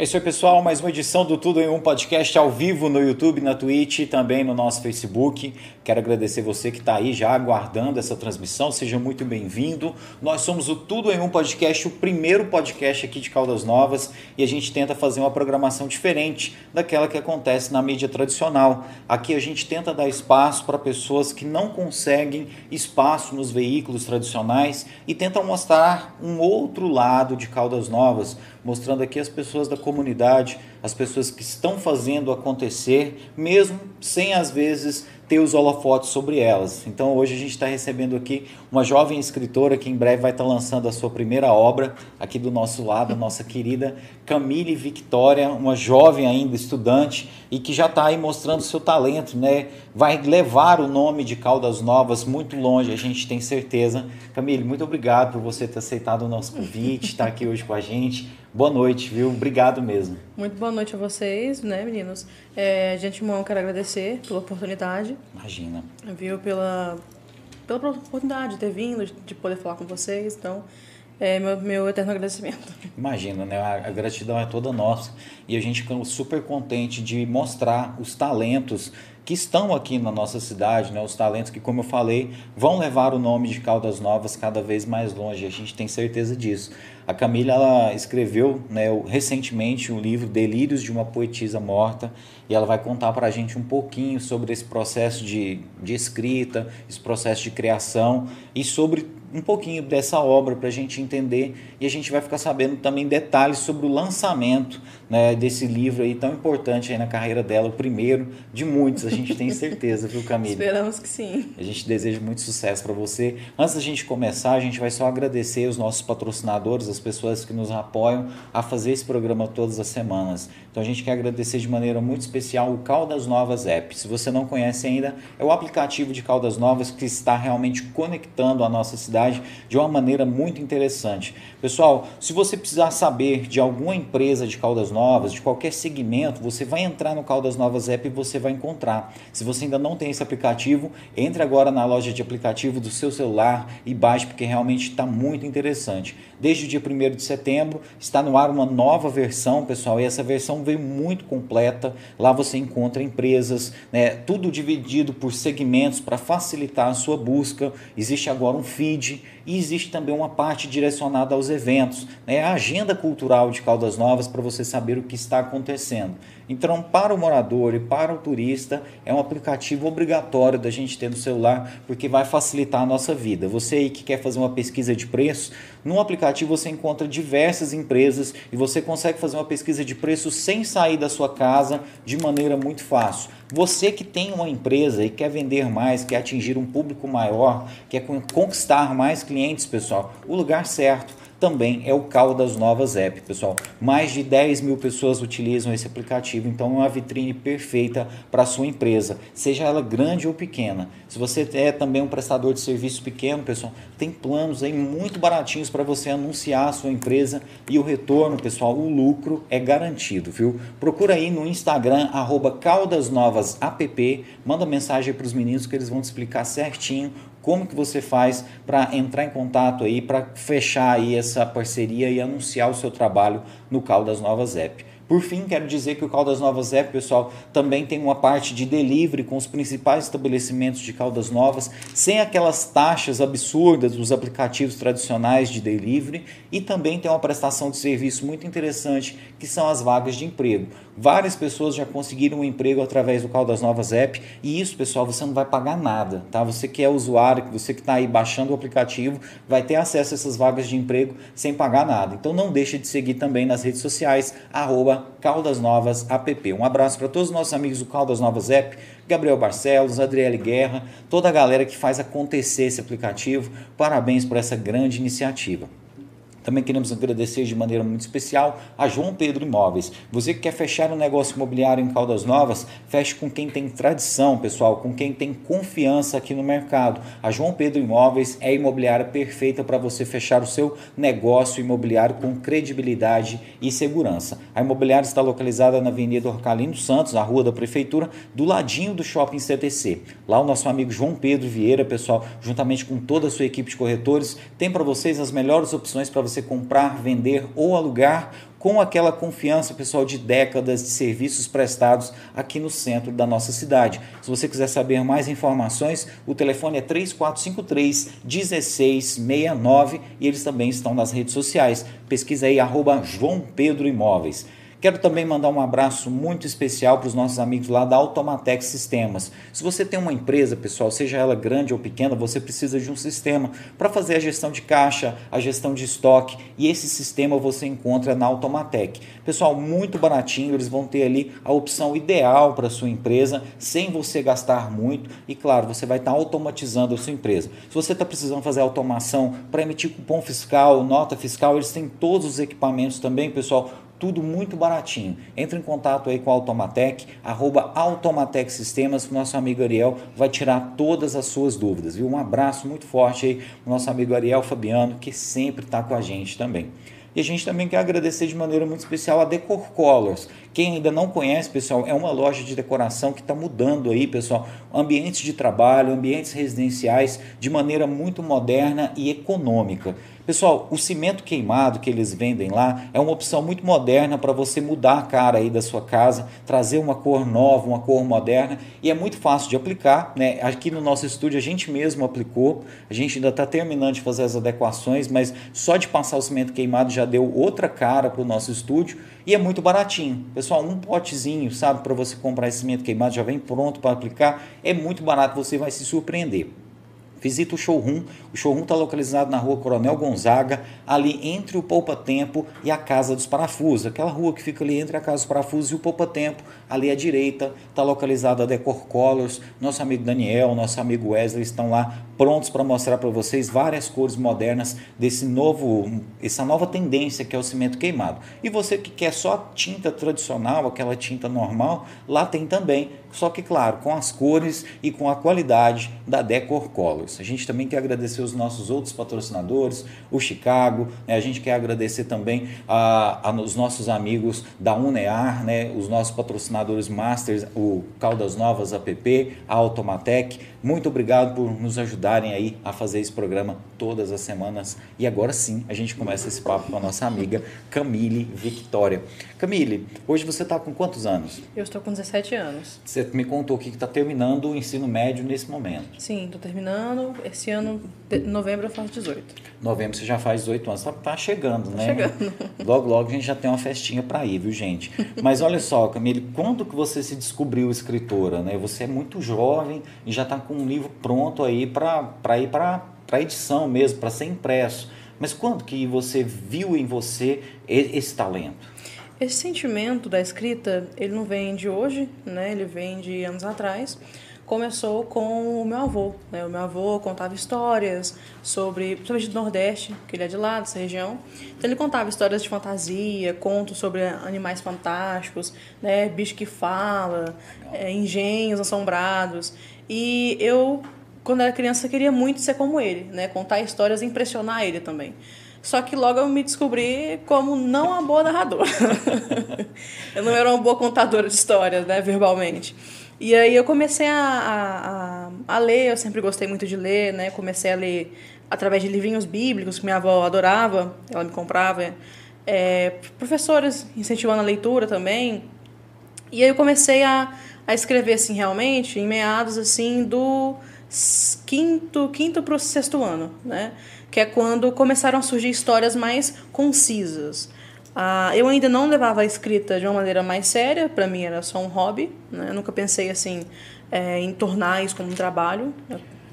É isso aí, pessoal. Mais uma edição do Tudo em Um Podcast ao vivo no YouTube, na Twitch e também no nosso Facebook. Quero agradecer você que está aí já aguardando essa transmissão. Seja muito bem-vindo. Nós somos o Tudo em Um Podcast, o primeiro podcast aqui de Caldas Novas e a gente tenta fazer uma programação diferente daquela que acontece na mídia tradicional. Aqui a gente tenta dar espaço para pessoas que não conseguem espaço nos veículos tradicionais e tenta mostrar um outro lado de Caldas Novas mostrando aqui as pessoas da comunidade, as pessoas que estão fazendo acontecer, mesmo sem às vezes ter os holofotes sobre elas. Então hoje a gente está recebendo aqui uma jovem escritora que em breve vai estar tá lançando a sua primeira obra aqui do nosso lado, a nossa querida Camille Victoria, uma jovem ainda estudante e que já está aí mostrando seu talento, né? Vai levar o nome de Caldas Novas muito longe, a gente tem certeza. Camille, muito obrigado por você ter aceitado o nosso convite, estar tá aqui hoje com a gente. Boa noite, viu? Obrigado mesmo. Muito boa noite a vocês, né, meninos? É, de antemão, quero agradecer pela oportunidade. Imagina. Viu? Pela, pela oportunidade de ter vindo, de poder falar com vocês. Então, é meu, meu eterno agradecimento. Imagina, né? A, a, gratidão é toda nossa. E a gente fica super contente de mostrar os talentos que estão aqui na nossa cidade, né? Os talentos que, como eu falei, vão levar o nome de Caldas Novas cada vez mais longe. A gente tem certeza disso. A Camila ela escreveu né, recentemente o livro Delírios de uma Poetisa Morta e ela vai contar para a gente um pouquinho sobre esse processo de, de escrita, esse processo de criação e sobre um pouquinho dessa obra para a gente entender e a gente vai ficar sabendo também detalhes sobre o lançamento né, desse livro aí tão importante aí na carreira dela, o primeiro de muitos, a gente tem certeza, viu Camila? Esperamos que sim. A gente deseja muito sucesso para você. Antes da gente começar, a gente vai só agradecer os nossos patrocinadores, as pessoas que nos apoiam a fazer esse programa todas as semanas. Então a gente quer agradecer de maneira muito especial o Caldas Novas App. Se você não conhece ainda, é o aplicativo de Caldas Novas que está realmente conectando a nossa cidade de uma maneira muito interessante. Pessoal, se você precisar saber de alguma empresa de Caldas Novas, de qualquer segmento, você vai entrar no Caldas Novas App e você vai encontrar. Se você ainda não tem esse aplicativo, entre agora na loja de aplicativo do seu celular e baixe, porque realmente está muito interessante. Desde o dia 1 de setembro está no ar uma nova versão, pessoal, e essa versão veio muito completa. Lá você encontra empresas, né, tudo dividido por segmentos para facilitar a sua busca. Existe agora um feed e existe também uma parte direcionada aos eventos, né? a agenda cultural de Caldas Novas para você saber o que está acontecendo. Então, para o morador e para o turista, é um aplicativo obrigatório da gente ter no celular, porque vai facilitar a nossa vida. Você aí que quer fazer uma pesquisa de preço, no aplicativo você encontra diversas empresas e você consegue fazer uma pesquisa de preço sem sair da sua casa de maneira muito fácil. Você que tem uma empresa e quer vender mais, quer atingir um público maior, quer conquistar mais clientes, pessoal, o lugar certo também é o Caldas Novas App, pessoal. Mais de 10 mil pessoas utilizam esse aplicativo, então é uma vitrine perfeita para sua empresa, seja ela grande ou pequena. Se você é também um prestador de serviço pequeno, pessoal, tem planos aí muito baratinhos para você anunciar a sua empresa e o retorno, pessoal, o lucro é garantido, viu? Procura aí no Instagram, arroba caldasnovasapp, manda mensagem para os meninos que eles vão te explicar certinho como que você faz para entrar em contato aí, para fechar aí essa parceria e anunciar o seu trabalho no Caldas Novas App. Por fim, quero dizer que o Caldas Novas App, pessoal, também tem uma parte de delivery com os principais estabelecimentos de Caldas Novas, sem aquelas taxas absurdas dos aplicativos tradicionais de delivery, e também tem uma prestação de serviço muito interessante, que são as vagas de emprego. Várias pessoas já conseguiram um emprego através do Caldas Novas App, e isso, pessoal, você não vai pagar nada, tá? Você que é usuário, você que está aí baixando o aplicativo, vai ter acesso a essas vagas de emprego sem pagar nada. Então não deixe de seguir também nas redes sociais, arroba Caldas Novas App. Um abraço para todos os nossos amigos do Caldas Novas App, Gabriel Barcelos, Adriele Guerra, toda a galera que faz acontecer esse aplicativo. Parabéns por essa grande iniciativa. Também queremos agradecer de maneira muito especial a João Pedro Imóveis. Você que quer fechar um negócio imobiliário em Caldas Novas, feche com quem tem tradição, pessoal, com quem tem confiança aqui no mercado. A João Pedro Imóveis é a imobiliária perfeita para você fechar o seu negócio imobiliário com credibilidade e segurança. A imobiliária está localizada na Avenida Orcalino Santos, na Rua da Prefeitura, do ladinho do Shopping CTC. Lá o nosso amigo João Pedro Vieira, pessoal, juntamente com toda a sua equipe de corretores, tem para vocês as melhores opções para você você comprar, vender ou alugar com aquela confiança, pessoal, de décadas de serviços prestados aqui no centro da nossa cidade. Se você quiser saber mais informações, o telefone é 3453 1669 e eles também estão nas redes sociais. Pesquisa aí, arroba João Pedro Imóveis. Quero também mandar um abraço muito especial para os nossos amigos lá da Automatec Sistemas. Se você tem uma empresa, pessoal, seja ela grande ou pequena, você precisa de um sistema para fazer a gestão de caixa, a gestão de estoque e esse sistema você encontra na Automatec. Pessoal, muito baratinho, eles vão ter ali a opção ideal para sua empresa, sem você gastar muito e, claro, você vai estar automatizando a sua empresa. Se você está precisando fazer automação para emitir cupom fiscal, nota fiscal, eles têm todos os equipamentos também, pessoal tudo muito baratinho. Entre em contato aí com a Automatec, arroba Automatec Sistemas, que o nosso amigo Ariel vai tirar todas as suas dúvidas. Viu? Um abraço muito forte aí o nosso amigo Ariel Fabiano, que sempre está com a gente também. E a gente também quer agradecer de maneira muito especial a Decor Colors. Quem ainda não conhece, pessoal, é uma loja de decoração que está mudando aí, pessoal, ambientes de trabalho, ambientes residenciais de maneira muito moderna e econômica. Pessoal, o cimento queimado que eles vendem lá é uma opção muito moderna para você mudar a cara aí da sua casa, trazer uma cor nova, uma cor moderna e é muito fácil de aplicar. Né? Aqui no nosso estúdio a gente mesmo aplicou, a gente ainda está terminando de fazer as adequações, mas só de passar o cimento queimado já deu outra cara para o nosso estúdio e é muito baratinho. Pessoal, um potezinho, sabe, para você comprar esse cimento queimado já vem pronto para aplicar, é muito barato, você vai se surpreender. Visita o showroom. O showroom está localizado na rua Coronel Gonzaga, ali entre o Poupa Tempo e a Casa dos Parafusos. Aquela rua que fica ali entre a Casa dos Parafusos e o Poupa Tempo, ali à direita, está localizada a Decor Colors. Nosso amigo Daniel, nosso amigo Wesley estão lá prontos para mostrar para vocês várias cores modernas desse novo, essa nova tendência que é o cimento queimado. E você que quer só tinta tradicional, aquela tinta normal, lá tem também só que, claro, com as cores e com a qualidade da Decor Colors. A gente também quer agradecer os nossos outros patrocinadores, o Chicago, né? a gente quer agradecer também a, a, os nossos amigos da Unear, né? os nossos patrocinadores Masters, o Caldas Novas app, a Automatec. Muito obrigado por nos ajudarem aí a fazer esse programa todas as semanas. E agora sim, a gente começa esse papo com a nossa amiga Camille Victoria. Camille, hoje você está com quantos anos? Eu estou com 17 anos. Você me contou que está terminando o ensino médio nesse momento. Sim, estou terminando. Esse ano, novembro, eu faço 18. Novembro você já faz 18 anos. Está tá chegando, tá né? Chegando. Logo, logo a gente já tem uma festinha para ir, viu, gente? Mas olha só, Camille, quando que você se descobriu escritora? Né? Você é muito jovem e já está com um livro pronto aí para ir para edição mesmo, para ser impresso. Mas quando que você viu em você esse talento? Esse sentimento da escrita, ele não vem de hoje, né? Ele vem de anos atrás. Começou com o meu avô, né? O meu avô contava histórias sobre, principalmente do Nordeste, que ele é de lá, dessa região. Então ele contava histórias de fantasia, contos sobre animais fantásticos, né? Bicho que fala, é, engenhos assombrados. E eu, quando era criança, queria muito ser como ele, né? Contar histórias e impressionar ele também. Só que logo eu me descobri como não uma boa narradora. eu não era uma boa contadora de histórias, né, verbalmente. E aí eu comecei a, a, a, ler, eu sempre gostei muito de ler, né? Comecei a ler através de livrinhos bíblicos que minha avó adorava, ela me comprava. É, professores incentivando a leitura também. E aí eu comecei a, a escrever, assim, realmente, em meados, assim, do quinto, quinto para o sexto ano, né? que é quando começaram a surgir histórias mais concisas. Ah, eu ainda não levava a escrita de uma maneira mais séria, para mim era só um hobby, né? eu nunca pensei assim é, em tornar isso como um trabalho.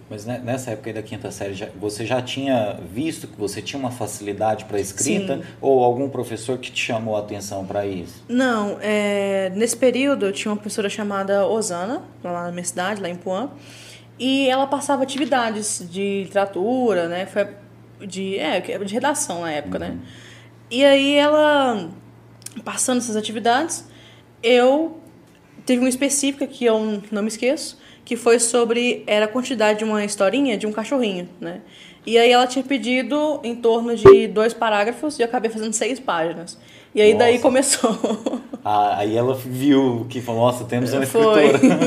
Mas nessa época da quinta série, você já tinha visto que você tinha uma facilidade para escrita Sim. ou algum professor que te chamou a atenção para isso? Não, é, nesse período eu tinha uma professora chamada Osana, lá na minha cidade, lá em Puan, e ela passava atividades de literatura, né? Foi de, é, de redação na época, né? uhum. né? E aí ela, passando essas atividades, eu teve uma específica que eu não me esqueço, que foi sobre, era a quantidade de uma historinha de um cachorrinho, né? E aí ela tinha pedido em torno de dois parágrafos e eu acabei fazendo seis páginas. E aí nossa. daí começou. Ah, aí ela viu que falou, nossa, temos uma foi. escritora.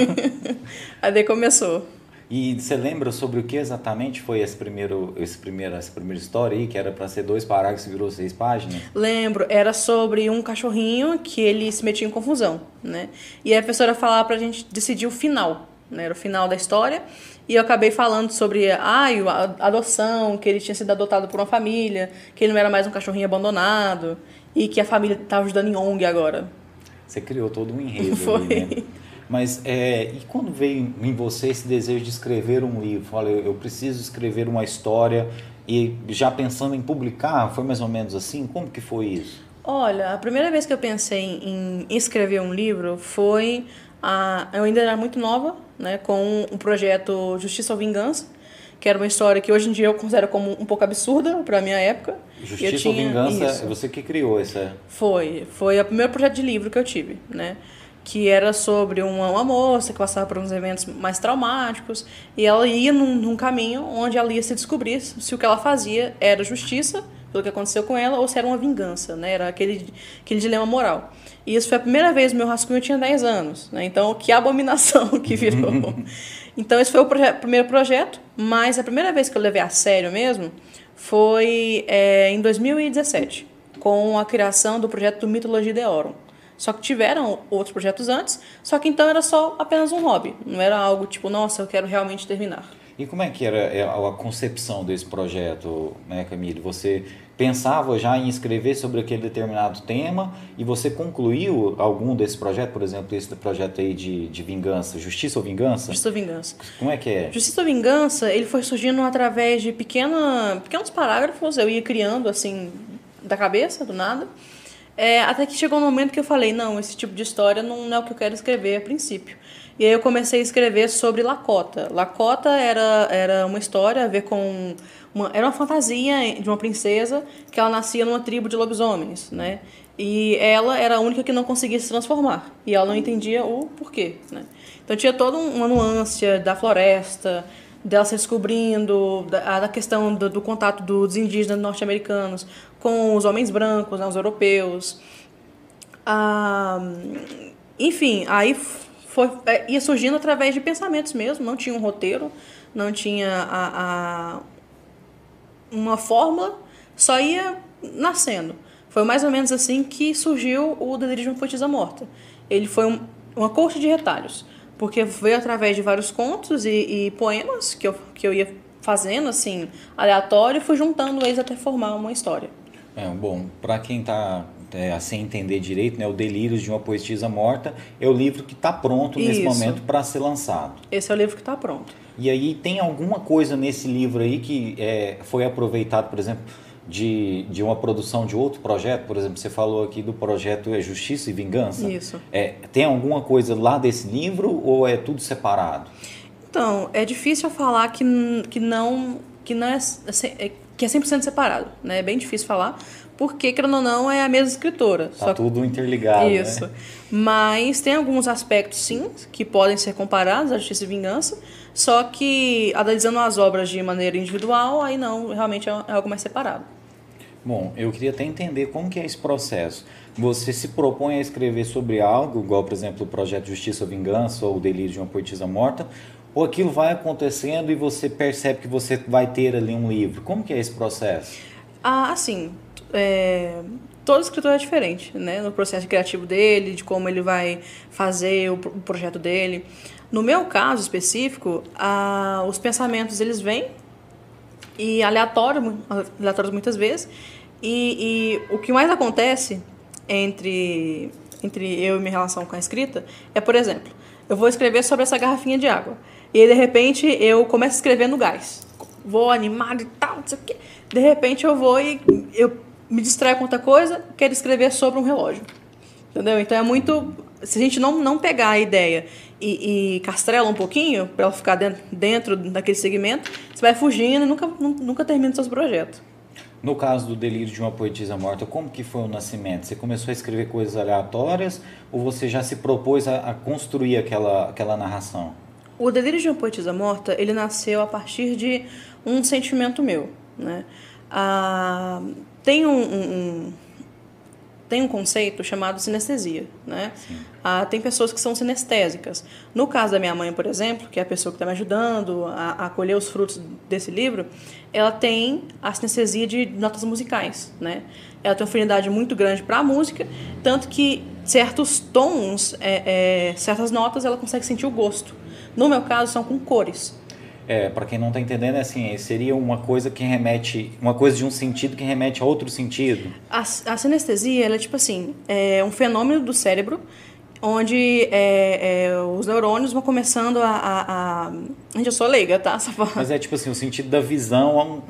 aí daí começou. E você lembra sobre o que exatamente foi esse primeiro, esse primeiro, essa primeira história aí, que era para ser dois parágrafos e virou seis páginas? Lembro, era sobre um cachorrinho que ele se metia em confusão, né? E a professora falava pra gente decidir o final, né? Era o final da história. E eu acabei falando sobre ai, a adoção, que ele tinha sido adotado por uma família, que ele não era mais um cachorrinho abandonado e que a família estava ajudando em ONG agora. Você criou todo um enredo Foi. ali, né? Mas é, e quando veio em você esse desejo de escrever um livro? Olha, eu preciso escrever uma história e já pensando em publicar, foi mais ou menos assim? Como que foi isso? Olha, a primeira vez que eu pensei em escrever um livro foi a, eu ainda era muito nova, né, com o um projeto Justiça ou Vingança, que era uma história que hoje em dia eu considero como um pouco absurda para minha época. Justiça ou Vingança, isso. você que criou essa? Foi, foi o primeiro projeto de livro que eu tive, né? que era sobre uma, uma, moça que passava por uns eventos mais traumáticos e ela ia num, num, caminho onde ela ia se descobrir se o que ela fazia era justiça pelo que aconteceu com ela ou se era uma vingança, né? Era aquele, aquele dilema moral. E isso foi a primeira vez meu rascunho, tinha 10 anos, né? Então, que abominação que virou. então, esse foi o proje primeiro projeto, mas a primeira vez que eu levei a sério mesmo foi é, em 2017, com a criação do projeto do Mitologia de Oron. Só que tiveram outros projetos antes, só que então era só apenas um hobby, não era algo tipo, nossa, eu quero realmente terminar. E como é que era é, a concepção desse projeto, né, Camille? Você pensava já em escrever sobre aquele determinado tema e você concluiu algum desse projeto, por exemplo, esse projeto aí de, de vingança, Justiça ou Vingança? Justiça ou Vingança. Como é que é? Justiça ou Vingança, ele foi surgindo através de pequena, pequenos parágrafos, eu ia criando assim, da cabeça, do nada. É, até que chegou um momento que eu falei, não, esse tipo de história não é o que eu quero escrever a princípio. E aí eu comecei a escrever sobre Lakota. Lakota era, era uma história a ver com... Uma, era uma fantasia de uma princesa que ela nascia numa tribo de lobisomens, né? E ela era a única que não conseguia se transformar. E ela não entendia o porquê, né? Então tinha toda uma nuance da floresta, dela se descobrindo, da, da questão do, do, contato dos indígenas norte-americanos com os homens brancos, né, os europeus. Ah, enfim, aí foi, é, ia surgindo através de pensamentos mesmo, não tinha um roteiro, não tinha a, a uma fórmula, só ia nascendo. Foi mais ou menos assim que surgiu o Delírio de Poetisa Morta. Ele foi um, uma corte de retalhos porque veio através de vários contos e, e, poemas que eu, que eu ia fazendo, assim, aleatório, e fui juntando eles até formar uma história. É, bom, para quem está é, sem entender direito, né, o Delírios de uma Poetisa Morta é o livro que está pronto nesse Isso. momento para ser lançado. Esse é o livro que está pronto. E aí tem alguma coisa nesse livro aí que é, foi aproveitado, por exemplo, de, de uma produção de outro projeto, por exemplo, você falou aqui do projeto é Justiça e Vingança. Isso. É, tem alguma coisa lá desse livro ou é tudo separado? Então, é difícil falar que, que não que não é, é que é 100% separado, né? É bem difícil falar, porque, querendo ou não, é a mesma escritora. Tá só tudo interligado, Isso. Né? Mas tem alguns aspectos, sim, que podem ser comparados a Justiça e Vingança, só que analisando as obras de maneira individual, aí não, realmente é, é algo mais separado. Bom, eu queria até entender como que é esse processo. Você se propõe a escrever sobre algo, igual, por exemplo, o projeto Justiça ou Vingança ou o Delírio de uma Poetisa Morta, ou aquilo vai acontecendo e você percebe que você vai ter ali um livro. Como que é esse processo? Ah, assim, é, todo escritor é diferente, né? No processo criativo dele, de como ele vai fazer o, projeto dele. No meu caso específico, ah, os pensamentos eles vêm e aleatório, aleatórios muitas vezes. E, e, o que mais acontece entre, entre eu e minha relação com a escrita é, por exemplo, eu vou escrever sobre essa garrafinha de água. E de repente eu começo a escrever no gás. Vou animado e tal, não sei o quê. De repente eu vou e eu me distraio com outra coisa, quero escrever sobre um relógio. Entendeu? Então é muito. Se a gente não, não pegar a ideia e, e castrela um pouquinho, para ela ficar dentro, dentro daquele segmento, você vai fugindo e nunca, nunca termina seus projetos. No caso do Delírio de uma Poetisa Morta, como que foi o nascimento? Você começou a escrever coisas aleatórias ou você já se propôs a, a construir aquela, aquela narração? O Delírio de uma Poetisa Morta, ele nasceu a partir de um sentimento meu, né? Ah, tem um, um, tem um conceito chamado sinestesia, né? Ah, tem pessoas que são sinestésicas. No caso da minha mãe, por exemplo, que é a pessoa que está me ajudando a, a colher os frutos desse livro, ela tem a sinestesia de notas musicais, né? Ela tem uma afinidade muito grande para a música, tanto que certos tons, é, é, certas notas, ela consegue sentir o gosto. No meu caso, são com cores. É, para quem não está entendendo, é assim, seria uma coisa que remete, uma coisa de um sentido que remete a outro sentido. A, a sinestesia, ela é tipo assim, é um fenômeno do cérebro onde é, é, os neurônios vão começando a, a, a... Gente, eu sou leiga, tá? Mas é tipo assim, o sentido da visão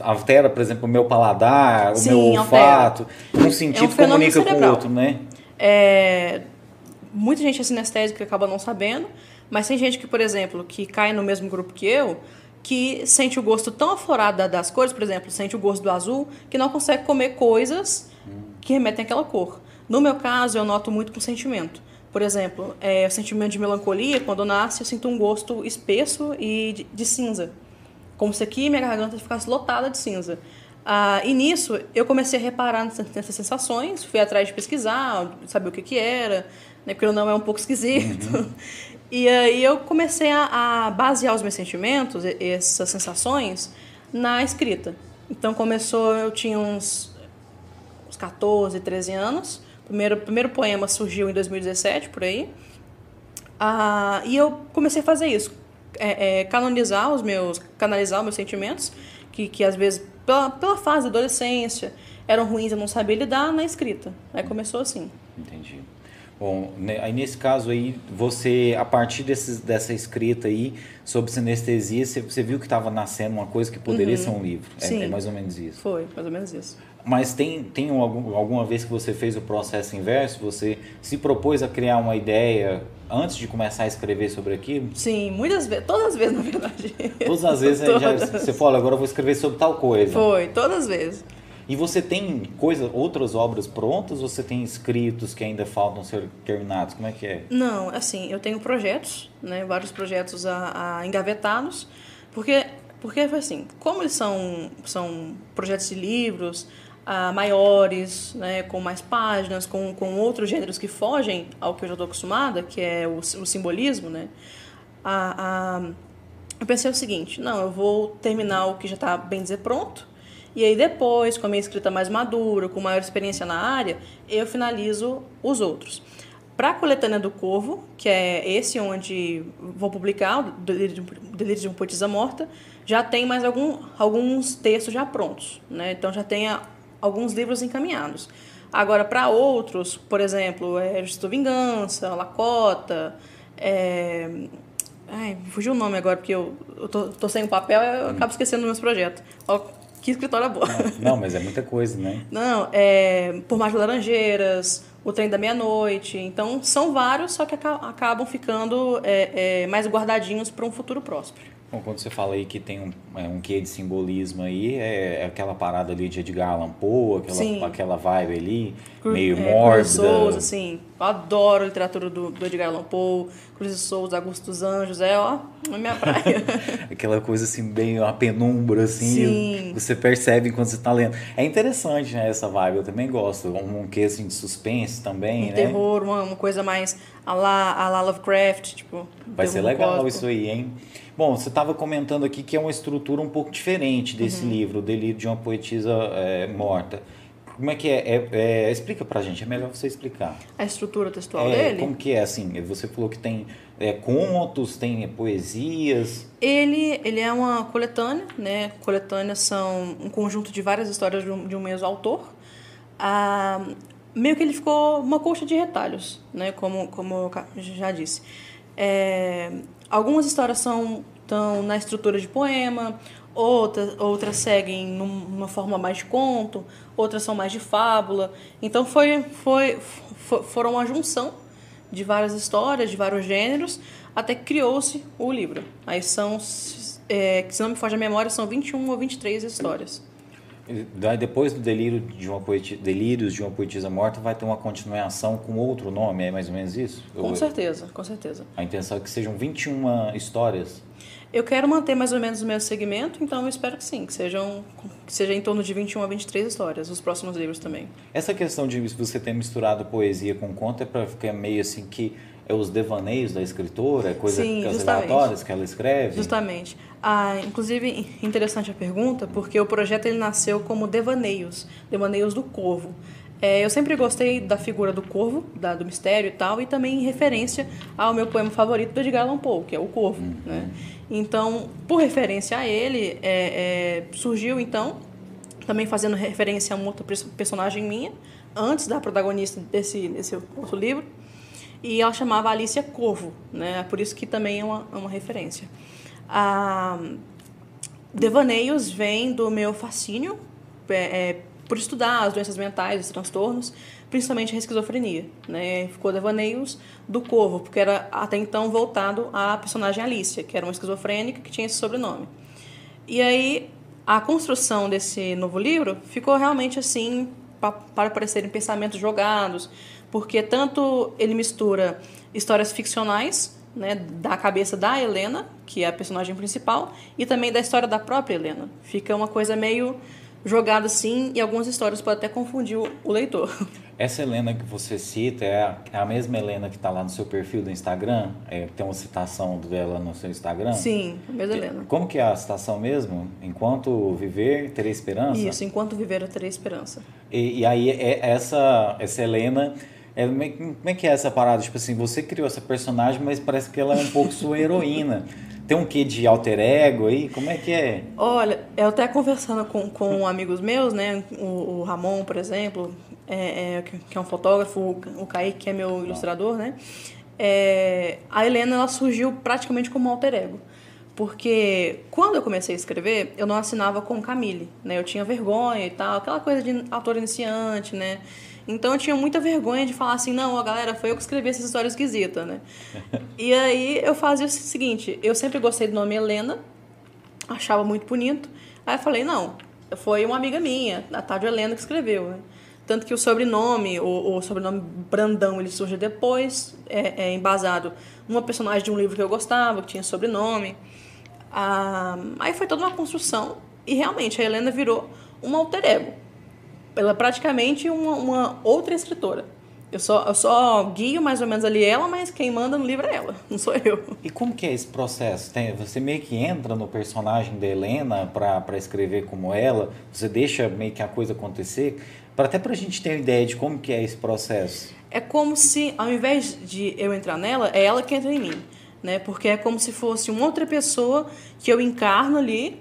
altera, por exemplo, o meu paladar, Sim, o meu olfato. Um sentido é um comunica cerebral. com o outro, né? É, muita gente é sinestésica que acaba não sabendo, mas tem gente que, por exemplo, que cai no mesmo grupo que eu, que sente o gosto tão aflorado das cores, por exemplo, sente o gosto do azul, que não consegue comer coisas que remetem àquela cor. No meu caso, eu noto muito com sentimento. Por exemplo, é, o sentimento de melancolia, quando nasce, eu sinto um gosto espesso e de, de cinza. Como se aqui minha garganta ficasse lotada de cinza. Ah, e nisso, eu comecei a reparar nessas sensações, fui atrás de pesquisar, saber o que, que era, né, porque não é um pouco esquisito. Uhum. E aí eu comecei a, a basear os meus sentimentos, essas sensações, na escrita. Então começou, eu tinha uns, uns 14, 13 anos. O primeiro, primeiro poema surgiu em 2017, por aí. Ah, e eu comecei a fazer isso. É, é, canonizar os meus, canalizar os meus sentimentos, que, que às vezes, pela, pela fase da adolescência, eram ruins, eu não sabia lidar, na escrita. Aí começou assim. Entendi. Bom, né, aí nesse caso aí, você, a partir desses, dessa escrita aí sobre sinestesia, você, você viu que estava nascendo uma coisa que poderia uhum. ser um livro. É, Sim. é mais ou menos isso. Foi, mais ou menos isso. Mas tem, tem algum, alguma vez que você fez o processo inverso? Você se propôs a criar uma ideia antes de começar a escrever sobre aquilo? Sim, muitas vezes, todas as vezes, na verdade. Todas as vezes já, você falou, agora eu vou escrever sobre tal coisa. Foi, todas as vezes. E você tem coisa, outras obras prontas ou você tem escritos que ainda faltam ser terminados? Como é que é? Não, assim, eu tenho projetos, né, vários projetos a, a engavetados, porque porque assim, como eles são são projetos de livros uh, maiores, né, com mais páginas, com, com outros gêneros que fogem ao que eu já estou acostumada, que é o, o simbolismo, né? A, a, eu pensei o seguinte, não, eu vou terminar o que já está bem dizer pronto e aí depois, com a minha escrita mais madura, com maior experiência na área, eu finalizo os outros. Para a coletânea do Corvo, que é esse onde vou publicar, o Delírio de uma Poetisa Morta, já tem mais algum, alguns textos já prontos. Né? Então já tem alguns livros encaminhados. Agora, para outros, por exemplo, é Justiça Vingança, Lacota, é... Ai, fugiu o nome agora, porque eu, eu tô, tô sem o papel eu acabo esquecendo meus projetos. Que escritório boa. Não, mas é muita coisa, né? Não, é Por Mais de Laranjeiras, O Trem da Meia-Noite. Então, são vários, só que acabam ficando é, é, mais guardadinhos para um futuro próspero. Bom, quando você fala aí que tem um, é, um quê de simbolismo aí, é, é, aquela parada ali de Edgar Allan Poe, aquela, aquela vibe ali, Cru, meio é, mórbida. Souza, assim, eu adoro a literatura do, do Edgar Allan Poe, Cruz de Souza, Augusto dos Anjos, é, ó, a minha praia. aquela coisa assim, bem uma penumbra, assim, Sim. você percebe quando você está lendo. É interessante, né, essa vibe, eu também gosto, um, um quê, assim, de suspense também, um né? terror, uma, uma coisa mais a la, a la Lovecraft, tipo... Vai ser legal isso aí, hein? Bom, você estava comentando aqui que é uma estrutura um pouco diferente desse uhum. livro, O Delírio de uma Poetisa é, Morta. Como é que é? é, é explica pra gente, é melhor você explicar. A estrutura textual é, dele? Como que é, assim? Você falou que tem é, contos, tem poesias. Ele, ele é uma coletânea, né? Coletâneas são um conjunto de várias histórias de um, de um mesmo autor. Ah, meio que ele ficou uma coxa de retalhos, né? Como, como eu já disse. É, algumas histórias são estão na estrutura de poema, outras, outras seguem numa forma mais de conto, outras são mais de fábula. Então foi, foi, foram uma junção de várias histórias, de vários gêneros, até que criou-se o livro. Aí são, é, se não me foge a memória, são 21 ou 23 histórias. Depois do delírio de uma poetisa, Delírios de uma Poetisa Morta, vai ter uma continuação com outro nome, é mais ou menos isso? Com Eu, certeza, com certeza. A intenção é que sejam 21 histórias? Eu quero manter mais ou menos o mesmo segmento, então eu espero que sim, que sejam que seja em torno de 21 a 23 histórias, os próximos livros também. Essa questão de você ter misturado poesia com conto é para ficar meio assim que é os devaneios da escritora, é coisa Sim, que as relatórias que ela escreve. Justamente. Ah, inclusive, interessante a pergunta, porque o projeto ele nasceu como Devaneios, Devaneios do Corvo. É, eu sempre gostei da figura do corvo, da, do mistério e tal, e também em referência ao meu poema favorito do Edgar Allan Poe, que é O Corvo. Uhum. Né? Então, por referência a ele, é, é, surgiu então, também fazendo referência a uma outra personagem minha, antes da protagonista desse, desse outro livro, e ela chamava Alicia Corvo, né? Por isso que também é uma, é uma referência. A Devaneios vem do meu fascínio é, é, por estudar as doenças mentais, os transtornos, principalmente a esquizofrenia. Né? Ficou Devaneios do Corvo, porque era até então voltado à personagem Alicia, que era uma esquizofrênica que tinha esse sobrenome. E aí, a construção desse novo livro ficou realmente assim, para parecerem pensamentos jogados, porque tanto ele mistura histórias ficcionais, né, da cabeça da Helena, que é a personagem principal, e também da história da própria Helena. Fica uma coisa meio jogada assim, e algumas histórias podem até confundir o, o leitor. Essa Helena que você cita é a, é a mesma Helena que está lá no seu perfil do Instagram? É, tem uma citação dela no seu Instagram? Sim, a mesma Helena. Como que é a citação mesmo? Enquanto viver, terei esperança? Isso, enquanto viver, eu terei esperança. E, e aí, é, essa, essa Helena é, como é que é essa parada? Tipo assim, você criou essa personagem, mas parece que ela é um pouco sua heroína. Tem um quê de alter ego aí? Como é que é? Olha, eu até conversando com, com amigos meus, né? O, o Ramon, por exemplo, é, é, que é um fotógrafo, o Kaique, que é meu ilustrador, né? É, a Helena, ela surgiu praticamente como um alter ego. Porque quando eu comecei a escrever, eu não assinava com Camille, né? Eu tinha vergonha e tal, aquela coisa de autor iniciante, né? Então eu tinha muita vergonha de falar assim, não, ó, galera, foi eu que escrevi essa história esquisita, né? e aí eu fazia o seguinte, eu sempre gostei do nome Helena, achava muito bonito. Aí eu falei, não, foi uma amiga minha, a Tádio Helena, que escreveu, né? Tanto que o sobrenome, o, o sobrenome Brandão, ele surge depois, é, é embasado numa personagem de um livro que eu gostava, que tinha sobrenome. Ah, aí foi toda uma construção e realmente a Helena virou um alter ego ela é praticamente uma, uma outra escritora. Eu só, eu só guio mais ou menos ali ela, mas quem manda no livro é ela, não sou eu. E como que é esse processo? Tem, você meio que entra no personagem da Helena para escrever como ela? Você deixa meio que a coisa acontecer? Para até para a gente ter uma ideia de como que é esse processo. É como se, ao invés de eu entrar nela, é ela que entra em mim. Né? Porque é como se fosse uma outra pessoa que eu encarno ali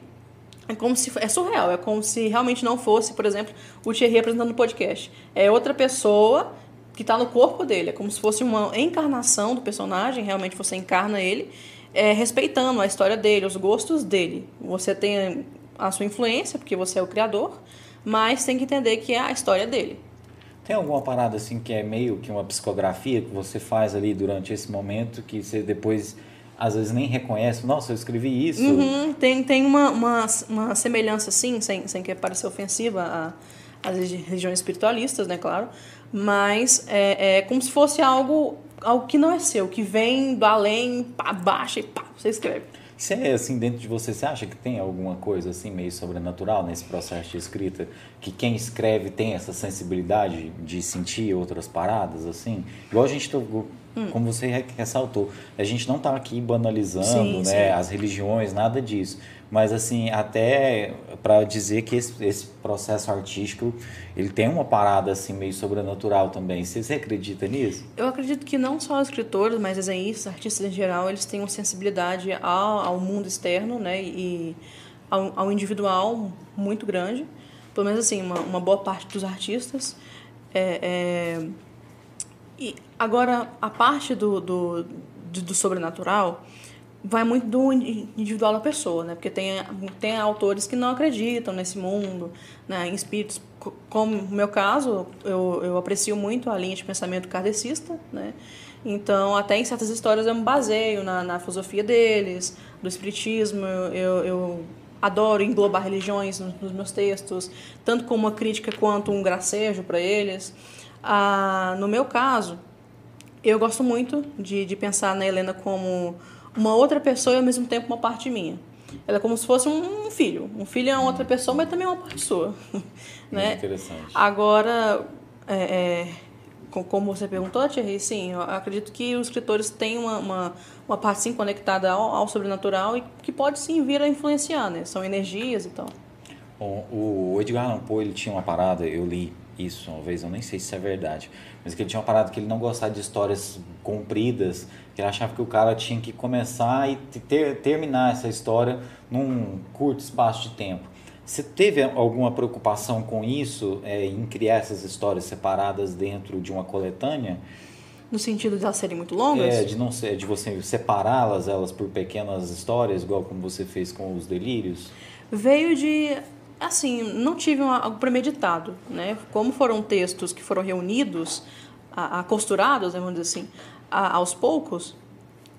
é como se é surreal, é como se realmente não fosse, por exemplo, o Thierry apresentando o podcast. É outra pessoa que está no corpo dele, é como se fosse uma encarnação do personagem, realmente você encarna ele, é, respeitando a história dele, os gostos dele. Você tem a sua influência, porque você é o criador, mas tem que entender que é a história dele. Tem alguma parada assim que é meio que uma psicografia que você faz ali durante esse momento que você depois às vezes nem reconhece, nossa, eu escrevi isso. Uhum, tem tem uma, uma, uma semelhança, sim, sem, sem que parecer ofensiva às religiões espiritualistas, né, claro, mas é, é como se fosse algo, algo que não é seu, que vem do além, pá, baixa e pá, você escreve. Você é assim dentro de você, você acha que tem alguma coisa assim meio sobrenatural nesse processo de escrita? Que quem escreve tem essa sensibilidade de sentir outras paradas assim? Igual a gente Hum. Como você ressaltou, a gente não está aqui banalizando sim, né, sim. as religiões, nada disso. Mas, assim, até para dizer que esse, esse, processo artístico, ele tem uma parada, assim, meio sobrenatural também. Você, você acredita nisso? Eu acredito que não só escritores, mas desenhistas, artistas em geral, eles têm uma sensibilidade ao, ao mundo externo, né? E ao, ao individual muito grande. Pelo menos, assim, uma, uma boa parte dos artistas. É, é e agora, a parte do, do, do, do sobrenatural vai muito do individual da pessoa, né? Porque tem, tem autores que não acreditam nesse mundo, né? em espíritos. Como no meu caso, eu, eu aprecio muito a linha de pensamento kardecista, né? Então, até em certas histórias eu me baseio na, na filosofia deles, do espiritismo, eu, eu, adoro englobar religiões nos meus textos, tanto como uma crítica quanto um gracejo para eles. Ah, no meu caso, eu gosto muito de, de pensar na Helena como uma outra pessoa e ao mesmo tempo uma parte minha. Ela é como se fosse um filho. Um filho é uma outra pessoa, mas também é uma parte sua. né? Interessante. Agora, é, é, como você perguntou, Thierry, sim, eu acredito que os escritores têm uma, uma, uma parte sim conectada ao, ao, sobrenatural e que pode sim vir a influenciar, né? São energias e tal. Bom, o Edgar Allan Poe, ele tinha uma parada, eu li isso uma vez, eu nem sei se é verdade, mas que ele tinha uma parada que ele não gostava de histórias compridas, que ele achava que o cara tinha que começar e ter, terminar essa história num curto espaço de tempo. Você teve alguma preocupação com isso, é, em criar essas histórias separadas dentro de uma coletânea? No sentido de elas serem muito longas? É, de não ser, de você separá-las elas por pequenas histórias, igual como você fez com os delírios? Veio de assim, não tive algo premeditado, né? Como foram textos que foram reunidos, a, a costurados, vamos dizer assim, a, aos poucos,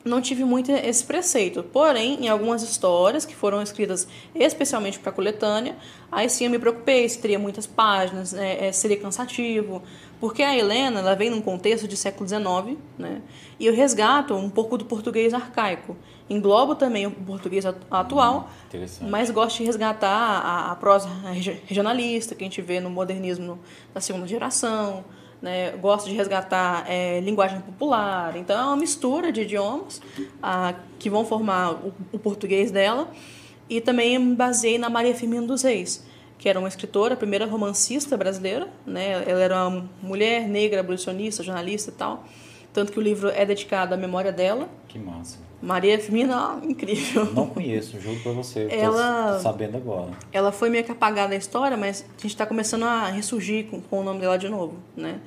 não tive muito esse preceito. Porém, em algumas histórias que foram escritas especialmente para a coletânea, aí sim eu me preocupei se teria muitas páginas, né, é, seria cansativo, porque a Helena ela vem num contexto de século XIX, né, e eu resgato um pouco do português arcaico. Englobo também o português atual, hum, mas gosto de resgatar a, a prosa regionalista que a gente vê no modernismo da segunda geração, né, gosto de resgatar é, linguagem popular. Então, é uma mistura de idiomas ah, que vão formar o, o, português dela. E também me baseei na Maria Firmina dos Reis, que era uma escritora, a primeira romancista brasileira. Né? Ela era uma mulher negra, abolicionista, jornalista e tal. Tanto que o livro é dedicado à memória dela. Que massa. Maria Firmina, incrível. Não conheço, juro pra você. Ela, tô sabendo agora. Ela foi meio que apagada da história, mas a gente está começando a ressurgir com, com, o nome dela de novo, né?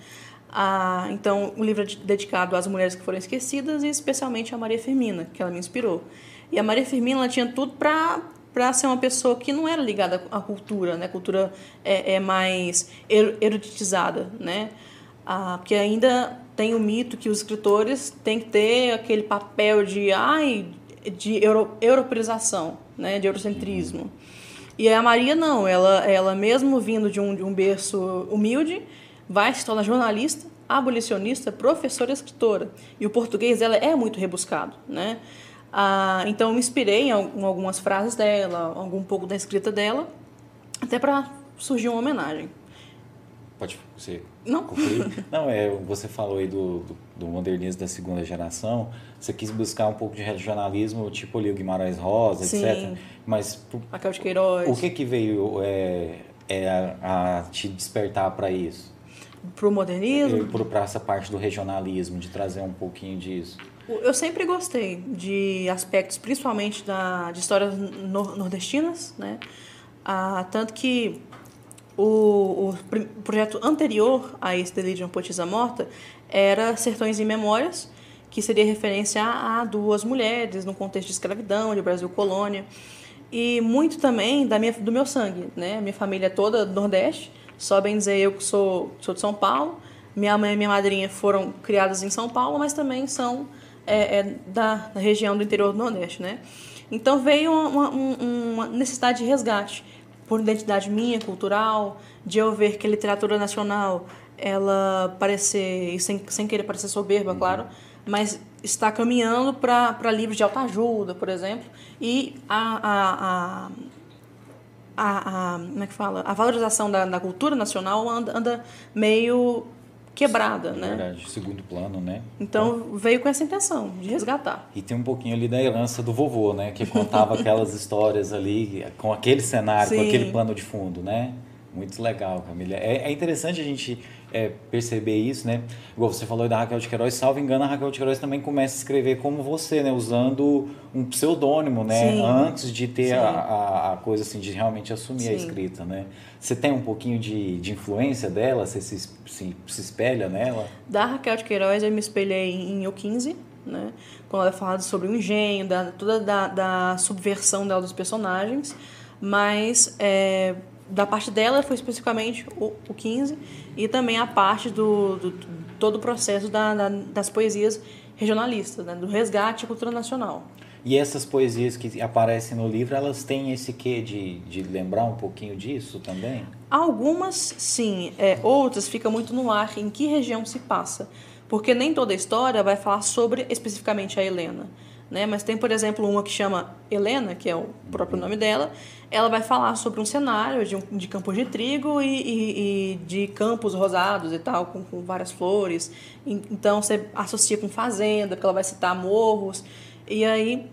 Ah, então, o livro é dedicado às mulheres que foram esquecidas e especialmente a Maria Firmina, que ela me inspirou. E a Maria Firmina, ela tinha tudo para para ser uma pessoa que não era ligada à cultura, né? A cultura é, é mais eruditizada, né? Ah, porque ainda tem o mito que os escritores têm que ter aquele papel de ai de euro, europeização, né, de eurocentrismo. E a Maria não, ela ela mesmo vindo de um, de um berço humilde, vai se tornar jornalista, abolicionista, professora e escritora. E o português dela é muito rebuscado, né? Ah, então eu me inspirei em algumas frases dela, algum pouco da escrita dela, até para surgir uma homenagem. Pode ser. Não. Não, é, você falou aí do, do, do, modernismo da segunda geração. Você quis buscar um pouco de regionalismo, tipo ali o Guimarães Rosa, Sim. etc. Mas. Raquel de Queiroz. O que que veio é, é a, a te despertar para isso? Para o modernismo? Para essa parte do regionalismo, de trazer um pouquinho disso. Eu sempre gostei de aspectos, principalmente da, de histórias nordestinas, né? Ah, tanto que o, o projeto anterior a esse Delirium Poetisa Morta era Sertões em Memórias, que seria referência a, duas mulheres no contexto de escravidão, de Brasil colônia. E muito também da minha, do meu sangue, né? Minha família é toda do Nordeste, só bem dizer eu que sou, sou de São Paulo. Minha mãe e minha madrinha foram criadas em São Paulo, mas também são é, é, da, da, região do interior do Nordeste, né? Então veio uma, uma, uma necessidade de resgate por identidade minha, cultural, de eu ver que a literatura nacional, ela parecer, sem, sem querer parecer soberba, uhum. claro, mas está caminhando para livros de autoajuda, por exemplo, e a, a, a, a, a, como é que fala? a valorização da, da cultura nacional anda, anda meio quebrada, né? Verdade, segundo plano, né? Então veio com essa intenção de resgatar. E tem um pouquinho ali da herança do vovô, né? Que contava aquelas histórias ali com aquele cenário, Sim. com aquele plano de fundo, né? Muito legal, Camila. É, é interessante a gente é, perceber isso, né? Igual você falou da Raquel de Queiroz, salvo engano, a Raquel de Queiroz também começa a escrever como você, né? Usando um pseudônimo, né? Sim. Antes de ter a, a, a, coisa assim, de realmente assumir Sim. a escrita, né? Você tem um pouquinho de, de influência dela? Você se, se, se espelha nela? Da Raquel de Queiroz eu me espelhei em O 15, né? Quando ela falava sobre o engenho, da, toda da, da subversão dela dos personagens, mas... É, da parte dela foi especificamente o, o 15 e também a parte do, do, do todo o processo da, da, das poesias regionalistas, né, do resgate à cultura nacional. E essas poesias que aparecem no livro, elas têm esse quê de, de lembrar um pouquinho disso também? Algumas, sim. É, outras fica muito no ar em que região se passa. Porque nem toda a história vai falar sobre especificamente a Helena. Né? Mas tem, por exemplo, uma que chama Helena, que é o próprio nome dela. Ela vai falar sobre um cenário de, um, de campos de trigo e, e, e, de campos rosados e tal, com, com várias flores. Então você associa com fazenda, porque ela vai citar morros. E aí,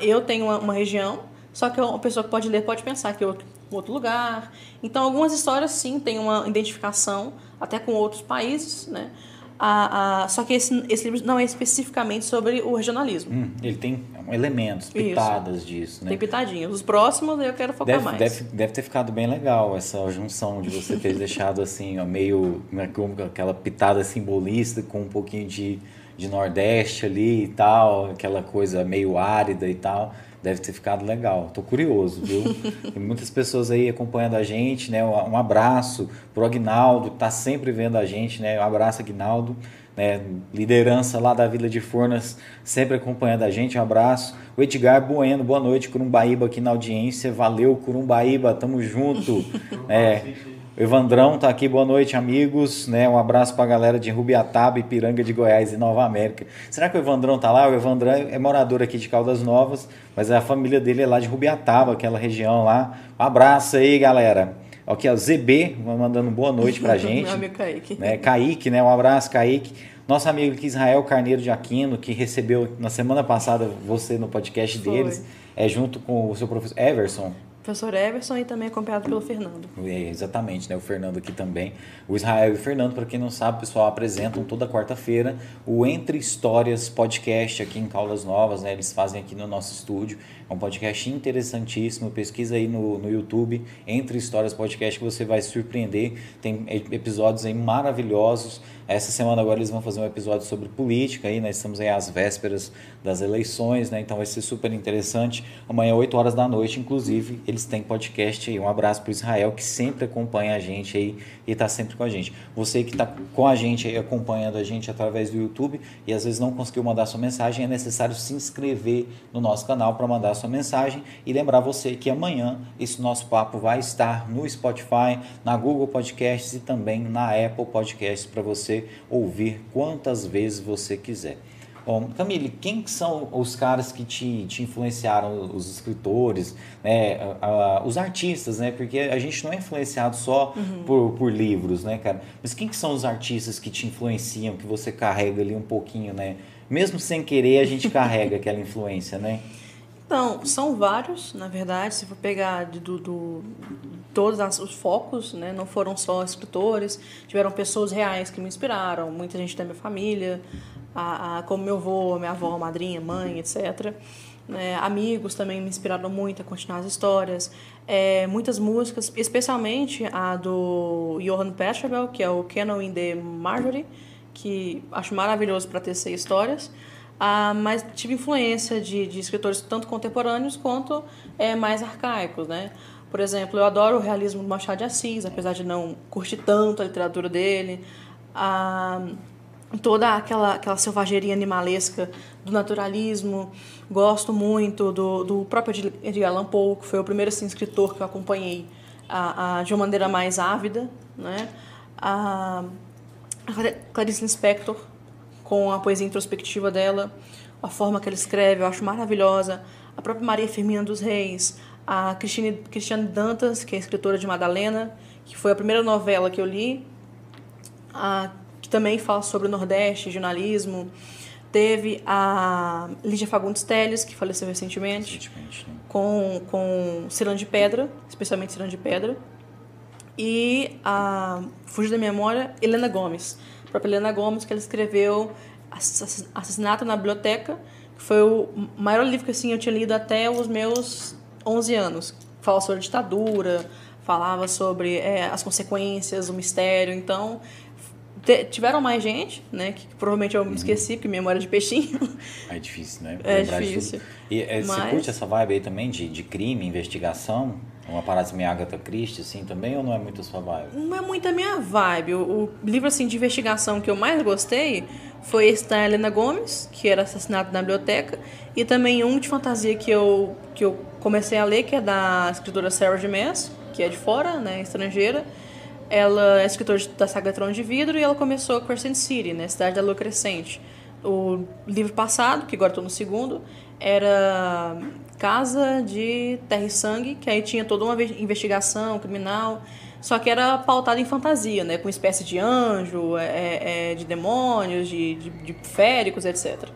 eu tenho uma, uma, região, só que uma pessoa que pode ler pode pensar que é outro lugar. Então, algumas histórias, sim, têm uma identificação até com outros países, né? Ah, ah, só que esse, esse livro não é especificamente sobre o regionalismo. Hum, ele tem elementos, pitadas Isso. disso, né? Tem pitadinhas. Os próximos eu quero focar deve, mais. Deve, deve ter ficado bem legal essa junção de você ter deixado assim, ó, meio né, aquela pitada simbolista com um pouquinho de de Nordeste ali e tal, aquela coisa meio árida e tal. Deve ter ficado legal. Tô curioso, viu? Tem muitas pessoas aí acompanhando a gente, né? Um abraço pro Agnaldo, que tá sempre vendo a gente, né? Um abraço, Agnaldo. Né? Liderança lá da Vila de Furnas, sempre acompanhando a gente. Um abraço. O Edgar Bueno, boa noite, Curumbaíba aqui na audiência. Valeu, Curumbaíba, tamo junto. é, o Evandrão tá aqui, boa noite, amigos. Né? Um abraço para a galera de Rubiataba, Ipiranga de Goiás e Nova América. Será que o Evandrão tá lá? O Evandrão é morador aqui de Caldas Novas, mas a família dele é lá de Rubiataba, aquela região lá. Um abraço aí, galera. Aqui, ó, ZB, mandando boa noite pra gente. Meu amigo Kaique. Né? Kaique, né? Um abraço, Kaique. Nosso amigo aqui, Israel Carneiro de Aquino, que recebeu na semana passada você no podcast Foi. deles, é junto com o seu professor Everson professor Everson e também acompanhado pelo Fernando. É, exatamente, né? O Fernando aqui também. O Israel e o Fernando, para quem não sabe, pessoal, apresentam toda quarta-feira o Entre Histórias podcast aqui em Caldas Novas, né? Eles fazem aqui no nosso estúdio. É um podcast interessantíssimo. Pesquisa aí no, no YouTube, Entre Histórias Podcast, que você vai se surpreender. Tem episódios aí maravilhosos. Essa semana agora eles vão fazer um episódio sobre política aí, nós estamos aí às vésperas das eleições, né? Então vai ser super interessante. Amanhã, 8 horas da noite, inclusive, eles têm podcast aí. Um abraço para Israel, que sempre acompanha a gente aí e está sempre com a gente. Você que está com a gente aí, acompanhando a gente através do YouTube e às vezes não conseguiu mandar sua mensagem, é necessário se inscrever no nosso canal para mandar sua mensagem e lembrar você que amanhã esse nosso papo vai estar no Spotify, na Google Podcasts e também na Apple Podcasts para você ouvir quantas vezes você quiser. Bom, Camille, quem são os caras que te, te influenciaram, os escritores, né, a, a, os artistas, né? Porque a gente não é influenciado só uhum. por, por livros, né, cara? Mas quem que são os artistas que te influenciam, que você carrega ali um pouquinho, né? Mesmo sem querer, a gente carrega aquela influência, né? Então, são vários, na verdade, se for pegar de, do, do, todos os focos, né? não foram só escritores, tiveram pessoas reais que me inspiraram, muita gente da minha família, a, a, como meu avô, minha avó, madrinha, mãe, etc. Né? Amigos também me inspiraram muito a continuar as histórias. É, muitas músicas, especialmente a do Johann Pachelbel, que é o Canon in the Marjorie, que acho maravilhoso para tecer histórias. Ah, mas tive influência de, de escritores tanto contemporâneos quanto é, mais arcaicos, né? Por exemplo, eu adoro o realismo do Machado de Assis, apesar de não curtir tanto a literatura dele. Ah, toda aquela, aquela selvageria animalesca do naturalismo. Gosto muito do, do próprio Edgar Allan Poe, que foi o primeiro assim, escritor que eu acompanhei a, a, de uma maneira mais ávida. Né? A, a Clarice Lispector, com a poesia introspectiva dela, a forma que ela escreve, eu acho maravilhosa. A própria Maria Firmina dos Reis, a Cristine, Cristiane Dantas, que é escritora de Madalena, que foi a primeira novela que eu li, a, que também fala sobre o Nordeste, jornalismo. Teve a Lídia Fagundes Teles, que faleceu recentemente, recentemente né? com, com Cirano de Pedra, especialmente Cirano de Pedra. E a, fugiu da memória, Helena Gomes a própria Helena Gomes, que ela escreveu Assassinato na Biblioteca, que foi o maior livro que assim, eu tinha lido até os meus 11 anos. Fala sobre a ditadura, falava sobre é, as consequências, o mistério. Então, tiveram mais gente, né? Que, que provavelmente eu me esqueci, porque memória de peixinho. É difícil, né? É difícil. E é, Mas- você curte essa vibe aí também de, de crime, investigação? Uma parada meio Agatha Christie, assim, também? Ou não é muito a sua vibe? Não é muito a minha vibe. O, o livro assim de investigação que eu mais gostei foi esse da Helena Gomes, que era Assassinato na Biblioteca, e também um de fantasia que eu, que eu comecei a ler, que é da escritora Sarah J. Maas, que é de fora, né, estrangeira. Ela é escritora de- da saga Trono de Vidro e ela começou Crescent City, né, Cidade da Lua Crescente. O livro passado, que agora estou no segundo, era Casa de Terra e Sangue, que aí tinha toda uma ve- investigação criminal, só que era pautado em fantasia, né? Com espécie de anjo, é, é, de demônios, de, de, de féricos, etc.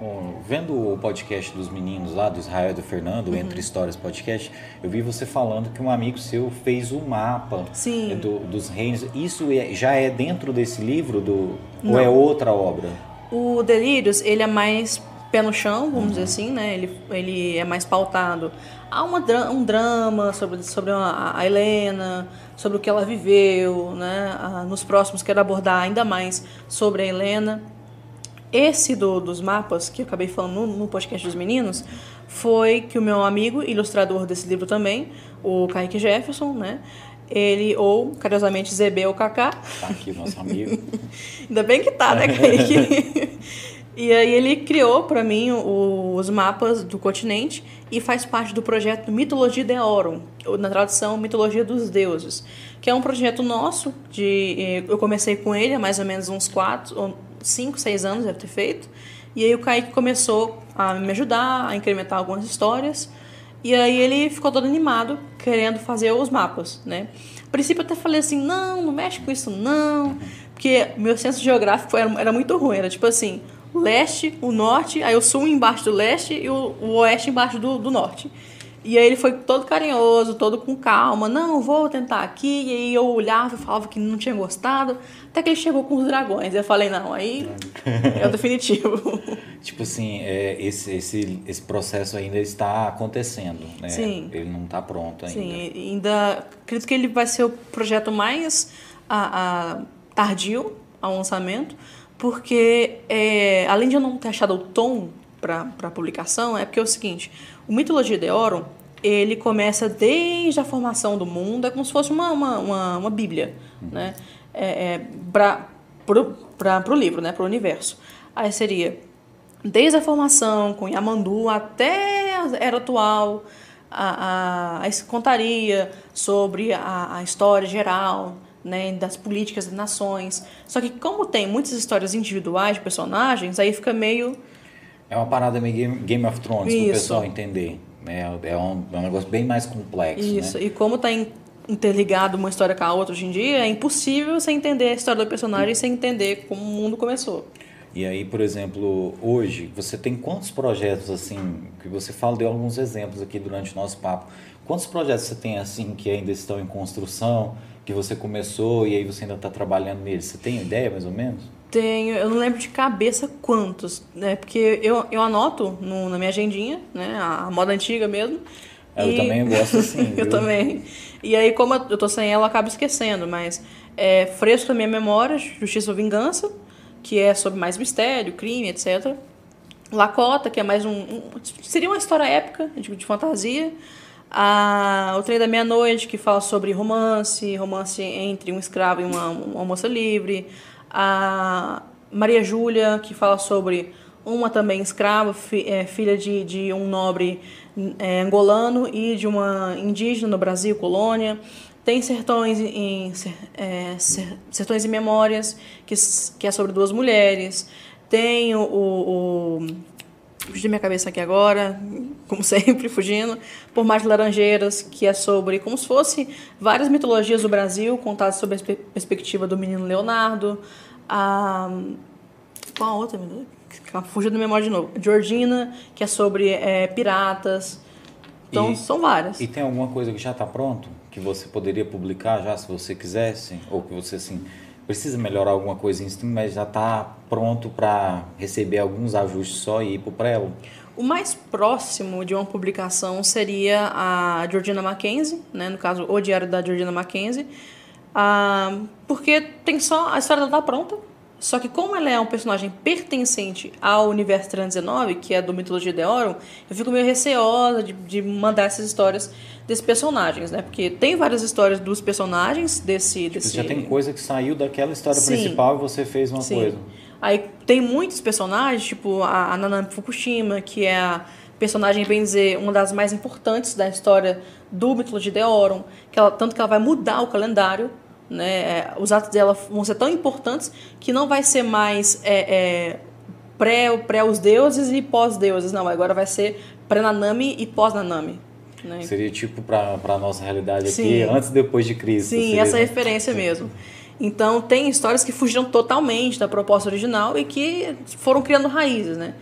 Bom, vendo o podcast dos meninos lá, do Israel e do Uhum. Fernando, Entre Histórias Podcast, eu vi você falando que um amigo seu fez o mapa Sim. do- dos reinos. Isso é- já é dentro desse livro? Do, ou Não. é outra obra? O Delírios, ele é mais pé no chão, vamos dizer assim, né? Ele, ele é mais pautado. Há uma, um drama sobre, sobre a, a Helena, sobre o que ela viveu, né? Nos próximos quero abordar ainda mais sobre a Helena. Esse do, dos mapas, que eu acabei falando no, no podcast dos meninos, foi que o meu amigo, ilustrador desse livro também, o Kaique Jefferson, né? Ele, ou carinhosamente ZB ou Kaká, Tá aqui o nosso amigo. Ainda bem que tá, né, Kaique? e aí ele criou para mim os mapas do continente e faz parte do projeto Mitologia de Aurum, ou na tradução Mitologia dos Deuses, que é um projeto nosso, de eu comecei com ele há mais ou menos uns 4, ou 5, 6 anos deve ter feito. E aí o Kaique começou a me ajudar, a incrementar algumas histórias. E aí ele ficou todo animado, querendo fazer os mapas, né? A princípio eu até falei assim, não, não mexe com isso não, porque meu senso geográfico era, era muito ruim, era tipo assim, leste, o norte, aí o sul embaixo do leste e o, o oeste embaixo do, do norte. E aí ele foi todo carinhoso, todo com calma, não, vou tentar aqui, e aí eu olhava e falava que não tinha gostado, até que ele chegou com os dragões, eu falei, não, aí é o definitivo. tipo assim, é, esse, esse, esse processo ainda está acontecendo, né? Sim. Ele não está pronto ainda. Sim, ainda acredito que ele vai ser o projeto mais a, a, tardio ao lançamento, porque é, além de eu não ter achado o tom para a publicação, é porque é o seguinte, o Mitologia de Orum, ele começa desde a formação do mundo, é como se fosse uma, uma, uma, uma bíblia, né? É, é, para o livro, né? para o universo. Aí seria desde a formação com Yamandu até a era atual, a, a, a contaria sobre a, a história geral, né, das políticas das nações. Só que como tem muitas histórias individuais de personagens, aí fica meio É uma parada meio Game, of Thrones, para o pessoal entender. É, é, um, é um negócio bem mais complexo, isso. né? E como está interligado uma história com a outra hoje em dia, é impossível você entender a história do personagem sem entender como o mundo começou. E aí, por exemplo, hoje, você tem quantos projetos, assim, que você fala, deu alguns exemplos aqui durante o nosso papo. Quantos projetos você tem, assim, que ainda estão em construção, que você começou e aí você ainda está trabalhando neles? Você tem ideia, mais ou menos? Tenho, eu não lembro de cabeça quantos, né? Porque eu, eu anoto no, na minha agendinha, né? A, a moda antiga mesmo. É, Eu também gosto assim, eu também. E aí, como eu tô sem ela, eu acabo esquecendo. Mas é fresco na minha memória, Justiça ou Vingança, que é sobre mais mistério, crime, etc. Lacota, que é mais um... um- seria uma história épica, de, de fantasia. A, o Trem da Meia-Noite, que fala sobre romance, romance entre um escravo e uma, uma moça livre. A Maria Júlia, que fala sobre uma também escrava, fi- é, filha de, de um nobre é, angolano e de uma indígena no Brasil, colônia. Tem Sertões em, é, Ser- Sertões e Memórias, que, que é sobre duas mulheres. Tem o, o Fugi da minha cabeça aqui agora, como sempre, fugindo. Por Mais Laranjeiras, que é sobre como se fosse várias mitologias do Brasil, contadas sob a perspe- perspectiva do menino Leonardo. A, qual a outra? Fugiu da memória de novo. Georgina, que é sobre é, piratas. Então, E- são várias. E tem alguma coisa que já está pronto? Que você poderia publicar já, se você quisesse? Ou que você, assim, precisa melhorar alguma coisa em cima, mas já está pronto para receber alguns ajustes só e ir para o prelo? O mais próximo de uma publicação seria a Georgina Mackenzie, né? no caso, o Diário da Georgina Mackenzie. Ah, porque tem só. A história dela tá pronta. Só que como ela é um personagem pertencente ao universo 319, que é do Mitologia de Oron, eu fico meio receosa de, de mandar essas histórias desses personagens, né? Porque tem várias histórias dos personagens desse... Tipo, desse... já tem coisa que saiu daquela história Sim. principal e você fez uma Sim. coisa. Aí tem muitos personagens, tipo a, a Nanami Fukushima, que é a personagem, bem dizer, uma das mais importantes da história do Mitologia de Oron, que ela, tanto que ela vai mudar o calendário, né? É, Os atos dela vão ser tão importantes que não vai ser mais é, é, pré, pré os deuses e pós-deuses, não. Agora vai ser pré-Nanami e pós-Nanami. Né? Seria tipo para a nossa realidade aqui, Sim. antes e depois de Cristo. Sim, seria, essa né? referência mesmo. Então, tem histórias que fugiram totalmente da proposta original e que foram criando raízes, né?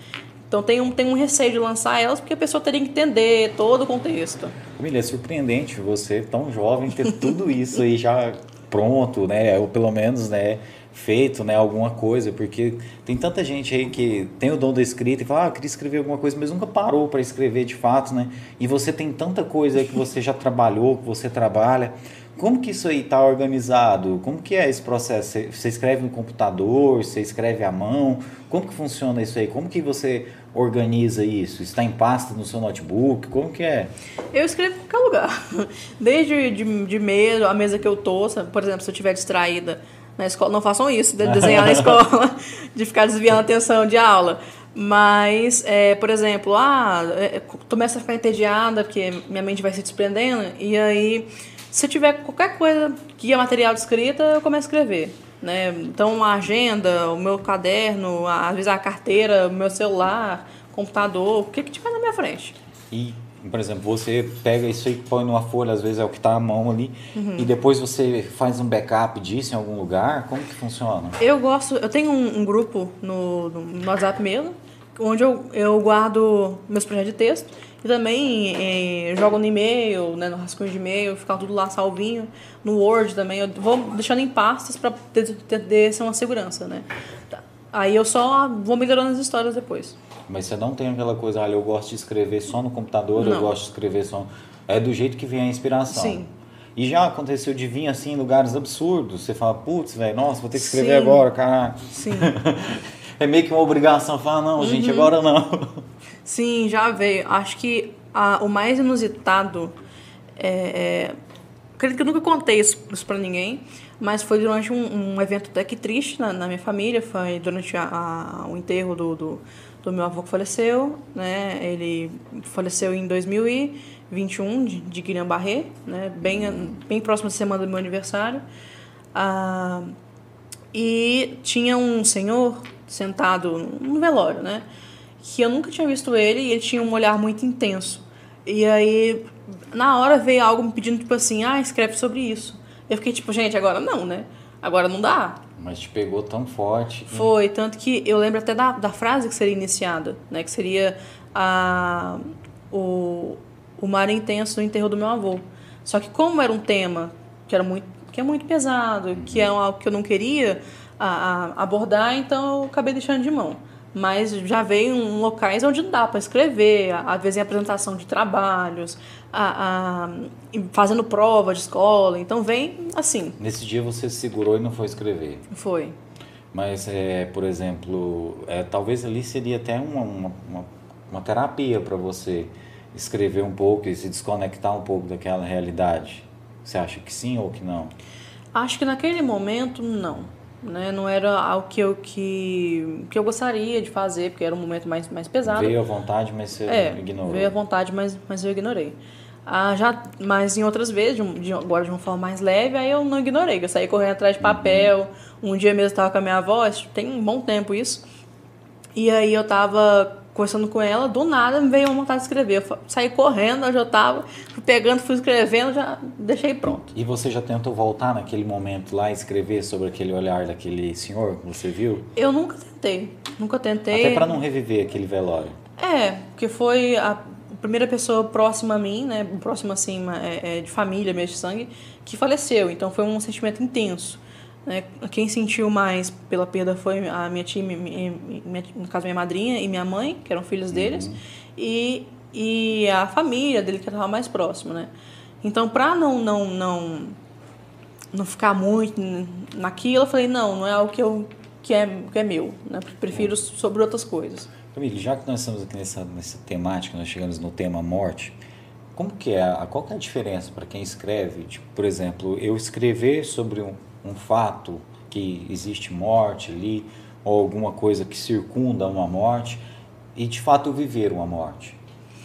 Então, tem um, tem um receio de lançar elas porque a pessoa teria que entender todo o contexto. Família, é surpreendente você, tão jovem, ter tudo isso aí já pronto, né? Ou pelo menos, né? Feito, né? Alguma coisa, porque tem tanta gente aí que tem o dom da escrita e fala, ah, eu queria escrever alguma coisa, mas nunca parou para escrever de fato, né? E você tem tanta coisa que você já trabalhou, que você trabalha. Como que isso aí está organizado? Como que é esse processo? Você escreve no computador? Você escreve à mão? Como que funciona isso aí? Como que você organiza isso? Está em pasta no seu notebook? Como que é? Eu escrevo em qualquer lugar. Desde de, de mesa, a mesa que eu tô, por exemplo, se eu estiver distraída na escola, não façam isso, de desenhar na escola, de ficar desviando a atenção de aula. Mas, é, por exemplo, ah, é, começa a ficar entediada, porque minha mente vai se desprendendo, e aí, se eu tiver qualquer coisa que é material de escrita, eu começo a escrever. Né? Então, a agenda, o meu caderno, às vezes a carteira, o meu celular, computador, o que, que tiver na minha frente. E, por exemplo, você pega isso aí, põe numa folha, às vezes é o que está à mão ali, Uhum. e depois você faz um backup disso em algum lugar? Como que funciona? Eu gosto, eu tenho um, um grupo no, no WhatsApp mesmo, onde eu, eu guardo meus projetos de texto e também eh, jogo no e-mail, né, no rascunho de e-mail, fica tudo lá salvinho, no Word também, eu vou deixando em pastas para ter, ter, ter essa uma segurança, né. Tá. Aí eu só vou melhorando as histórias depois. Mas você não tem aquela coisa, olha, eu gosto de escrever só no computador, eu Não. gosto de escrever só... É do jeito que vem a inspiração. Sim. E já aconteceu de vir assim em lugares absurdos. Você fala, putz, velho, nossa, vou ter que escrever Sim. agora, caralho. Sim. é meio que uma obrigação. Falar, não, Uhum. gente, agora não. Sim, já veio. Acho que a- o mais inusitado é, é- Acredito que eu nunca contei isso, isso pra ninguém, mas foi durante um, um evento até que triste na, na minha família. Foi durante a- a- o enterro do, do, do meu avô que faleceu. Né? Ele faleceu em 2021, de, de Guillain-Barré, né? bem, bem próximo da semana do meu aniversário. Ah, e tinha um senhor sentado no velório, né? Que eu nunca tinha visto ele e ele tinha um olhar muito intenso. E aí, na hora veio algo me pedindo, tipo assim, ah, escreve sobre isso. Eu fiquei tipo, gente, agora não, né? Agora não dá. Mas te pegou tão forte. que- Foi, tanto que eu lembro até da, da frase que seria iniciada, né? Que seria a, o, o mar intenso do enterro do meu avô. Só que como era um tema que era muito que é muito pesado, que é algo que eu não queria a- a- abordar, então eu acabei deixando de mão. Mas já veio em locais onde não dá para escrever, às vezes em apresentação de trabalhos, a- a- fazendo prova de escola. Então vem assim, Nesse dia você se segurou e não foi escrever. foi. Mas, é, por exemplo, é, talvez ali seria até uma, uma, uma, uma terapia para você escrever um pouco e se desconectar um pouco daquela realidade. Você acha que sim ou que não? Acho que naquele momento, não. Né? Não era algo que eu, que, que eu gostaria de fazer, porque era um momento mais, mais pesado. Veio à vontade, mas você é, ignorou. veio à vontade, mas, mas eu ignorei. Ah, já, mas em outras vezes, de, de- agora de uma forma mais leve, aí eu não ignorei. Eu saí correndo atrás de papel. Um dia mesmo eu estava com a minha avó, tem um bom tempo isso. E aí eu tava conversando com ela, do nada me veio uma vontade de escrever. Eu saí correndo, onde eu tava, fui pegando, fui escrevendo, já deixei pronto. E você já tentou voltar naquele momento lá e escrever sobre aquele olhar daquele senhor que você viu? Eu nunca tentei. Nunca tentei. Até para não reviver aquele velório. É, porque foi a primeira pessoa próxima a mim, né? Próxima assim, é, é, de família, mesmo de sangue, que faleceu. Então foi um sentimento intenso. Né? Quem sentiu mais pela perda foi a minha tia, minha, minha- no caso minha madrinha e minha mãe, que eram filhos deles, e, e a família dele que estava mais próximo, né? Então, para não, não, não não ficar muito naquilo, eu falei, não, não é algo que, eu, que, é, que é meu, né? Prefiro sobre outras coisas. Camille, já que nós estamos aqui nessa, nessa temática, nós chegamos no tema morte, como que é, qual que é a diferença para quem escreve? Tipo, por exemplo, eu escrever sobre um, um fato que existe morte ali, ou alguma coisa que circunda uma morte, e de fato viver uma morte.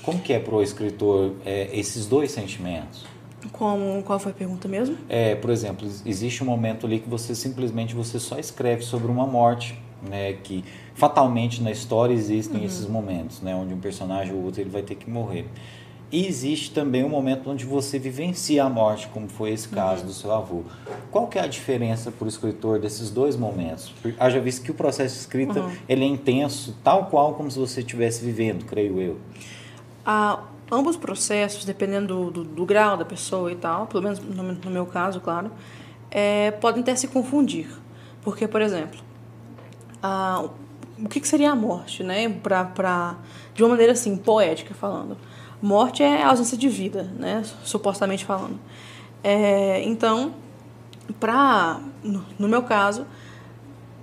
Como que é para o escritor é, esses dois sentimentos? Como, qual foi a pergunta mesmo? É, por exemplo, existe um momento ali que você simplesmente você só escreve sobre uma morte, né, que fatalmente na história existem uhum. esses momentos, né, onde um personagem ou outro ele vai ter que morrer. E existe também um momento onde você vivencia a morte, como foi esse caso uhum. do seu avô. Qual que é a diferença para o escritor desses dois momentos? Haja visto que o processo de escrita uhum. ele é intenso, tal qual como se você estivesse vivendo, creio eu. Ah, ambos processos, dependendo do, do, do, grau da pessoa e tal, pelo menos no, no meu caso, claro, é, podem até se confundir. Porque, por exemplo, ah, o que, que, seria a morte, né? Pra, pra, de uma maneira assim, poética falando. Morte é a ausência de vida, né? Supostamente falando. É, então, pra, no, meu caso,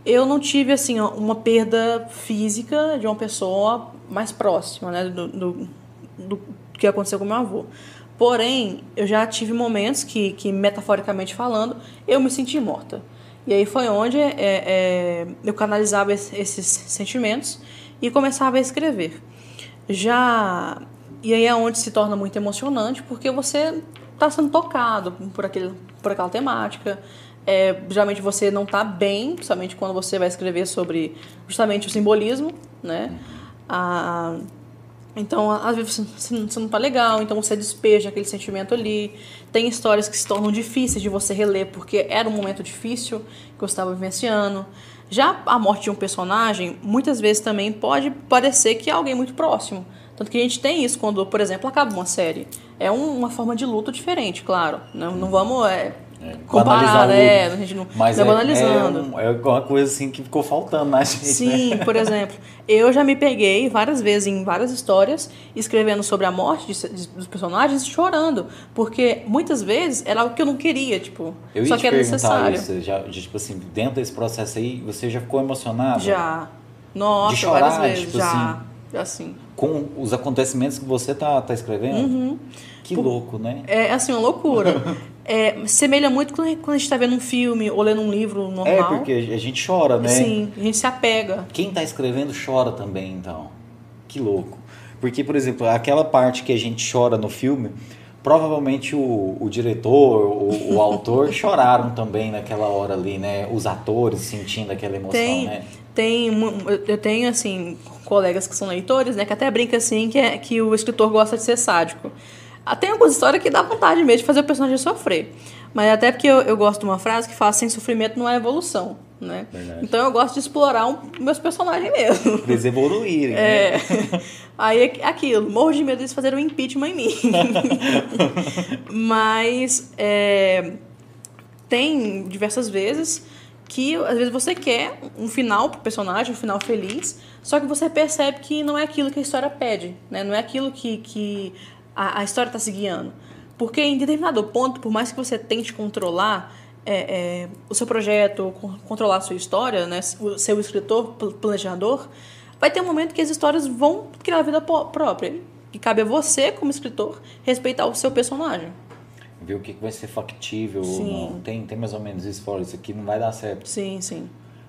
eu não tive assim uma perda física de uma pessoa mais próxima, né? Do, do, do que aconteceu com meu avô. Porém, eu já tive momentos que, que metaforicamente falando, eu me senti morta. E aí foi onde é, é, eu canalizava esses sentimentos e começava a escrever. Já e aí é onde se torna muito emocionante, porque você está sendo tocado por, aquele, por aquela temática. É, geralmente você não está bem, principalmente quando você vai escrever sobre justamente o simbolismo, né? Ah, então, às vezes você não está legal, então você despeja aquele sentimento ali. Tem histórias que se tornam difíceis de você reler porque era um momento difícil que você estava vivenciando. Já a morte de um personagem, muitas vezes também pode parecer que é alguém muito próximo. Tanto que a gente tem isso quando, por exemplo, acaba uma série. É um, uma forma de luto diferente, claro. Não, não vamos é, é, comparar, né? A gente não Mas é, banalizando. É, é uma coisa assim que ficou faltando na gente. Sim, né? por exemplo, eu já me peguei várias vezes em várias histórias escrevendo sobre a morte de, de, dos personagens chorando. Porque muitas vezes era algo que eu não queria, tipo, eu só que era necessário. Isso, já, tipo assim, dentro desse processo aí, você já ficou emocionado? Já. Nossa, de chorar, várias vezes, tipo já. Assim, assim. Com os acontecimentos que você tá, tá escrevendo? Uhum. Que louco, né? É assim, uma loucura. é, semelha muito quando a gente está vendo um filme ou lendo um livro normal. É, porque a gente chora, né? Sim, a gente se apega. Quem está escrevendo chora também, então. Que louco. Porque, por exemplo, aquela parte que a gente chora no filme, provavelmente o, o diretor, o, o autor choraram também naquela hora ali, né? Os atores sentindo aquela emoção, tem, né? Tem, eu tenho, assim, colegas que são leitores, né? Que até brinca, assim, que, é, que o escritor gosta de ser sádico. Ah, tem algumas histórias que dá vontade mesmo de fazer o personagem sofrer. Mas até porque eu, eu gosto de uma frase que fala sem sofrimento não é evolução, né? Verdade. Então eu gosto de explorar um, meus personagens mesmo. Eles evoluírem, é. Né? Aí é aquilo, morro de medo de fazer um impeachment em mim. Mas é, tem diversas vezes que às vezes você quer um final pro personagem, um final feliz, só que você percebe que não é aquilo que a história pede, né? Não é aquilo que, que a, a história está se guiando. Porque em determinado ponto, por mais que você tente controlar é, é, o seu projeto, controlar a sua história, né? o escritor, planejador, vai ter um momento que as histórias vão criar vida própria. E cabe a você, como escritor, respeitar o seu personagem ver o que vai ser factível sim. ou não. Tem, tem mais ou menos isso, fora isso aqui não vai dar certo. Sim, sim.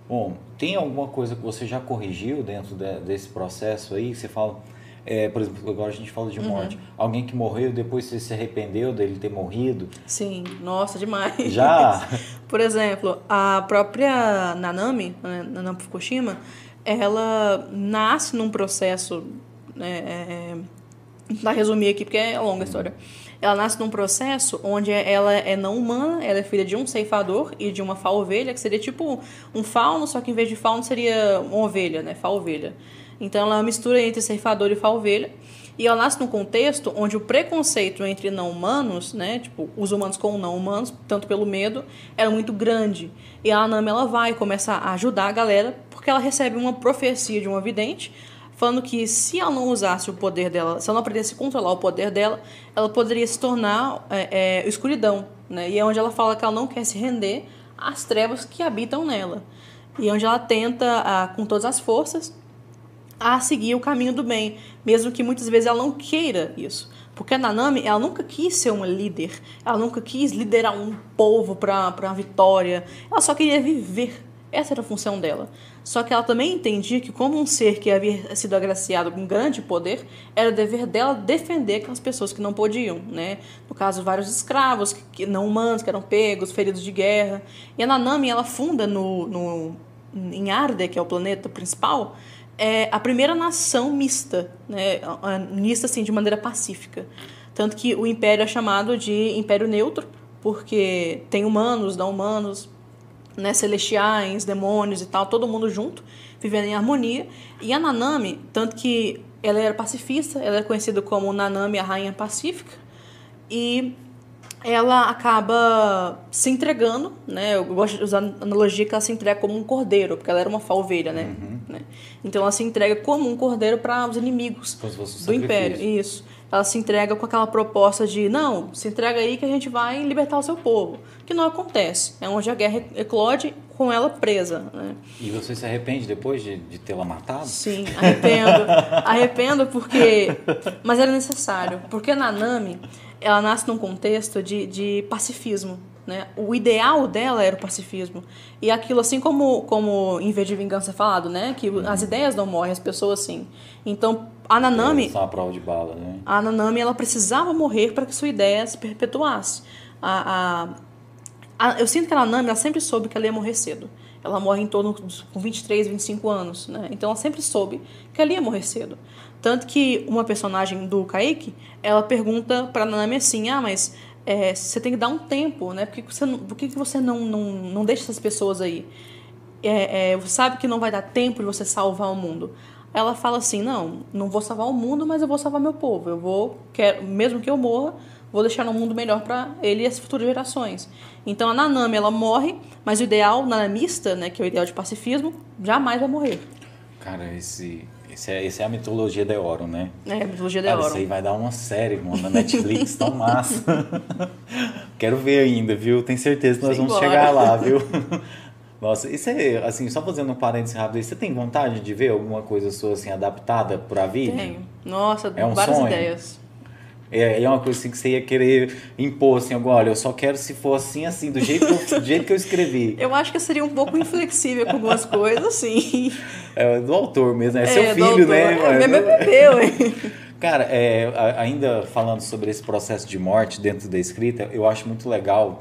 Bom, tem alguma coisa que você já corrigiu dentro de, desse processo aí? Você fala, é, por exemplo, agora a gente fala de uhum. morte. Uhum. Alguém que morreu depois você se arrependeu dele ter morrido? Sim, nossa, demais. Já? por exemplo, a própria Nanami, né, Nanami Fukushima, ela nasce num processo. Né, é, é, resumir aqui porque é longa a história. Ela nasce num processo onde ela é não humana, ela é filha de um ceifador e de uma fa-ovelha, que seria tipo um fauno, só que em vez de fauno seria uma ovelha, né? Fa-ovelha. Então ela é uma mistura entre ceifador e fa-ovelha. E ela nasce num contexto onde o preconceito entre não humanos, né, tipo, os humanos com não humanos, tanto pelo medo, era muito grande. E a Anami ela vai começar a ajudar a galera porque ela recebe uma profecia de uma vidente falando que se ela não usasse o poder dela, se ela não aprendesse a controlar o poder dela, ela poderia se tornar é, é, escuridão, né? E é onde ela fala que ela não quer se render às trevas que habitam nela. E é onde ela tenta, a, com todas as forças, a seguir o caminho do bem, mesmo que muitas vezes ela não queira isso. Porque a Nanami, ela nunca quis ser uma líder, ela nunca quis liderar um povo para a vitória, ela só queria viver. Essa era a função dela. Só que ela também entendia que, como um ser que havia sido agraciado com grande poder, era dever dela defender aquelas pessoas que não podiam, né? No caso, vários escravos que, não humanos que eram pegos, feridos de guerra. E a Nanami, ela funda no, no em Arde, que é o planeta principal, é a primeira nação mista, né? mista assim, de maneira pacífica. Tanto que o império é chamado de Império Neutro, porque tem humanos, não humanos, né, celestiais, demônios e tal, todo mundo junto, vivendo em harmonia. E a Nanami, tanto que ela era pacifista, ela é conhecida como Nanami, a rainha pacífica, e ela acaba se entregando, né? Eu gosto de usar a analogia que ela se entrega como um cordeiro, porque ela era uma falveira, né? Uhum. né? Então ela se entrega como um cordeiro para os inimigos do império. Isso. Ela se entrega com aquela proposta de não, se entrega aí que a gente vai libertar o seu povo. Que não acontece. É onde a guerra eclode com ela presa. Né? E você se arrepende depois de, de tê-la matado? Sim, arrependo. arrependo porque. Mas era necessário. Porque Nanami ela nasce num contexto de, de pacifismo. Né? O ideal dela era o pacifismo. E aquilo, assim como, como em vez de vingança é falado, né? que as ideias não morrem, as pessoas sim. Então, a Nanami. Uma prova de bala, né? A Nanami ela precisava morrer para que sua ideia se perpetuasse. A, a, a, eu sinto que a Nanami ela sempre soube que ela ia morrer cedo. Ela morre em torno com 23, 25 anos. Né? Então, ela sempre soube que ela ia morrer cedo. Tanto que uma personagem do Kaique, ela pergunta pra Nanami assim, ah, mas é, você tem que dar um tempo, né? Por que você, por que você não, não, não deixa essas pessoas aí? É, é, você sabe que não vai dar tempo de você salvar o mundo. Ela fala assim, não, não vou salvar o mundo, mas eu vou salvar meu povo. Eu vou, quero, mesmo que eu morra, vou deixar um mundo melhor para ele e as futuras gerações. Então a Nanami, ela morre, mas o ideal nanamista, né, que é o ideal de pacifismo, jamais vai morrer. Cara, esse esse é, esse é a mitologia de Eoron, né? É, a mitologia de Eoron. Isso aí vai dar uma série, mano, na Netflix, tão massa. Quero ver ainda, viu? Tenho certeza que nós Sim, vamos bora. chegar lá, viu? Nossa, isso é, assim, só fazendo um parênteses rápido você tem vontade de ver alguma coisa sua, assim, adaptada para vídeo? Tenho. Nossa, é um várias sonho. ideias. É, é uma coisa assim que você ia querer impor, assim, agora, olha, eu só quero se for assim, assim, do jeito que eu, do jeito que eu escrevi. Eu acho que eu seria um pouco inflexível com algumas coisas, assim. É do autor mesmo, é, é seu filho, né? É, meu bebê, hein? Cara, é, ainda falando sobre esse processo de morte dentro da escrita, eu acho muito legal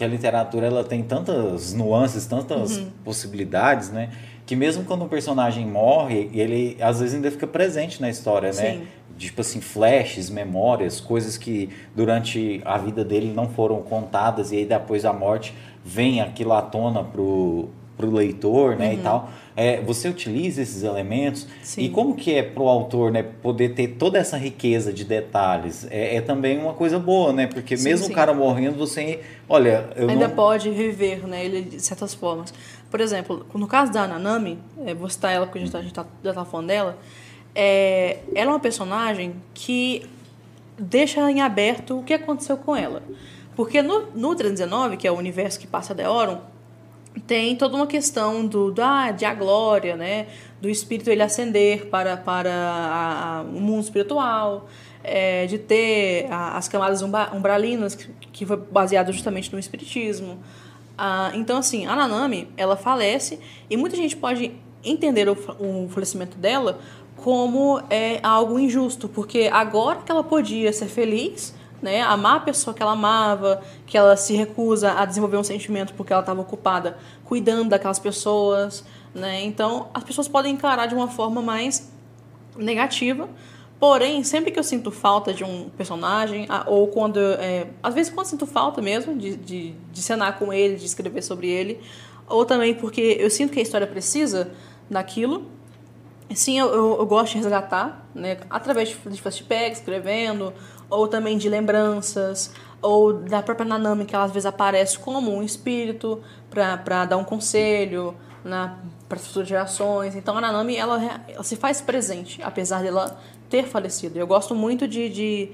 que a literatura ela tem tantas nuances, tantas uhum. possibilidades, né? Que mesmo quando um personagem morre, ele às vezes ainda fica presente na história, né? Sim tipo assim, flashes, memórias, coisas que durante a vida dele não foram contadas e aí depois da morte vem aquilo à tona pro, pro leitor, né, uhum. e tal. É, você utiliza esses elementos Sim. e como que é pro autor, né, poder ter toda essa riqueza de detalhes? É, é também uma coisa boa, né, porque sim, mesmo sim. o cara morrendo, você, olha, ainda não... pode reviver, né, ele de certas formas. Por exemplo, no caso da Nanami, é, vou citar ela porque a gente, tá, a gente tá, já tá falando dela, é, ela é uma personagem que deixa em aberto o que aconteceu com ela. Porque no, no 319, que é o universo que passa de Oron, tem toda uma questão do, do ah, de a glória, né? do espírito ele ascender para, para a, a, o mundo espiritual, é, de ter a, as camadas umbralinas, que, que foi baseado justamente no espiritismo. Ah, então, assim, a Nanami, ela falece e muita gente pode entender o, o falecimento dela como é algo injusto, porque agora que ela podia ser feliz, né, amar a pessoa que ela amava, que ela se recusa a desenvolver um sentimento porque ela estava ocupada cuidando daquelas pessoas, né? Então, as pessoas podem encarar de uma forma mais negativa. Porém, sempre que eu sinto falta de um personagem, ou quando. É, às vezes, quando sinto falta mesmo de, de, de cenar com ele, de escrever sobre ele, ou também porque eu sinto que a história precisa daquilo, Sim, eu, eu, eu, gosto de resgatar, né? Através de, flashbacks, escrevendo, ou também de lembranças, ou da própria Nanami, que ela às vezes aparece como um espírito para dar um conselho, para as futuras gerações. Então a Nanami ela, ela, se faz presente, apesar dela ter falecido. Eu gosto muito de, de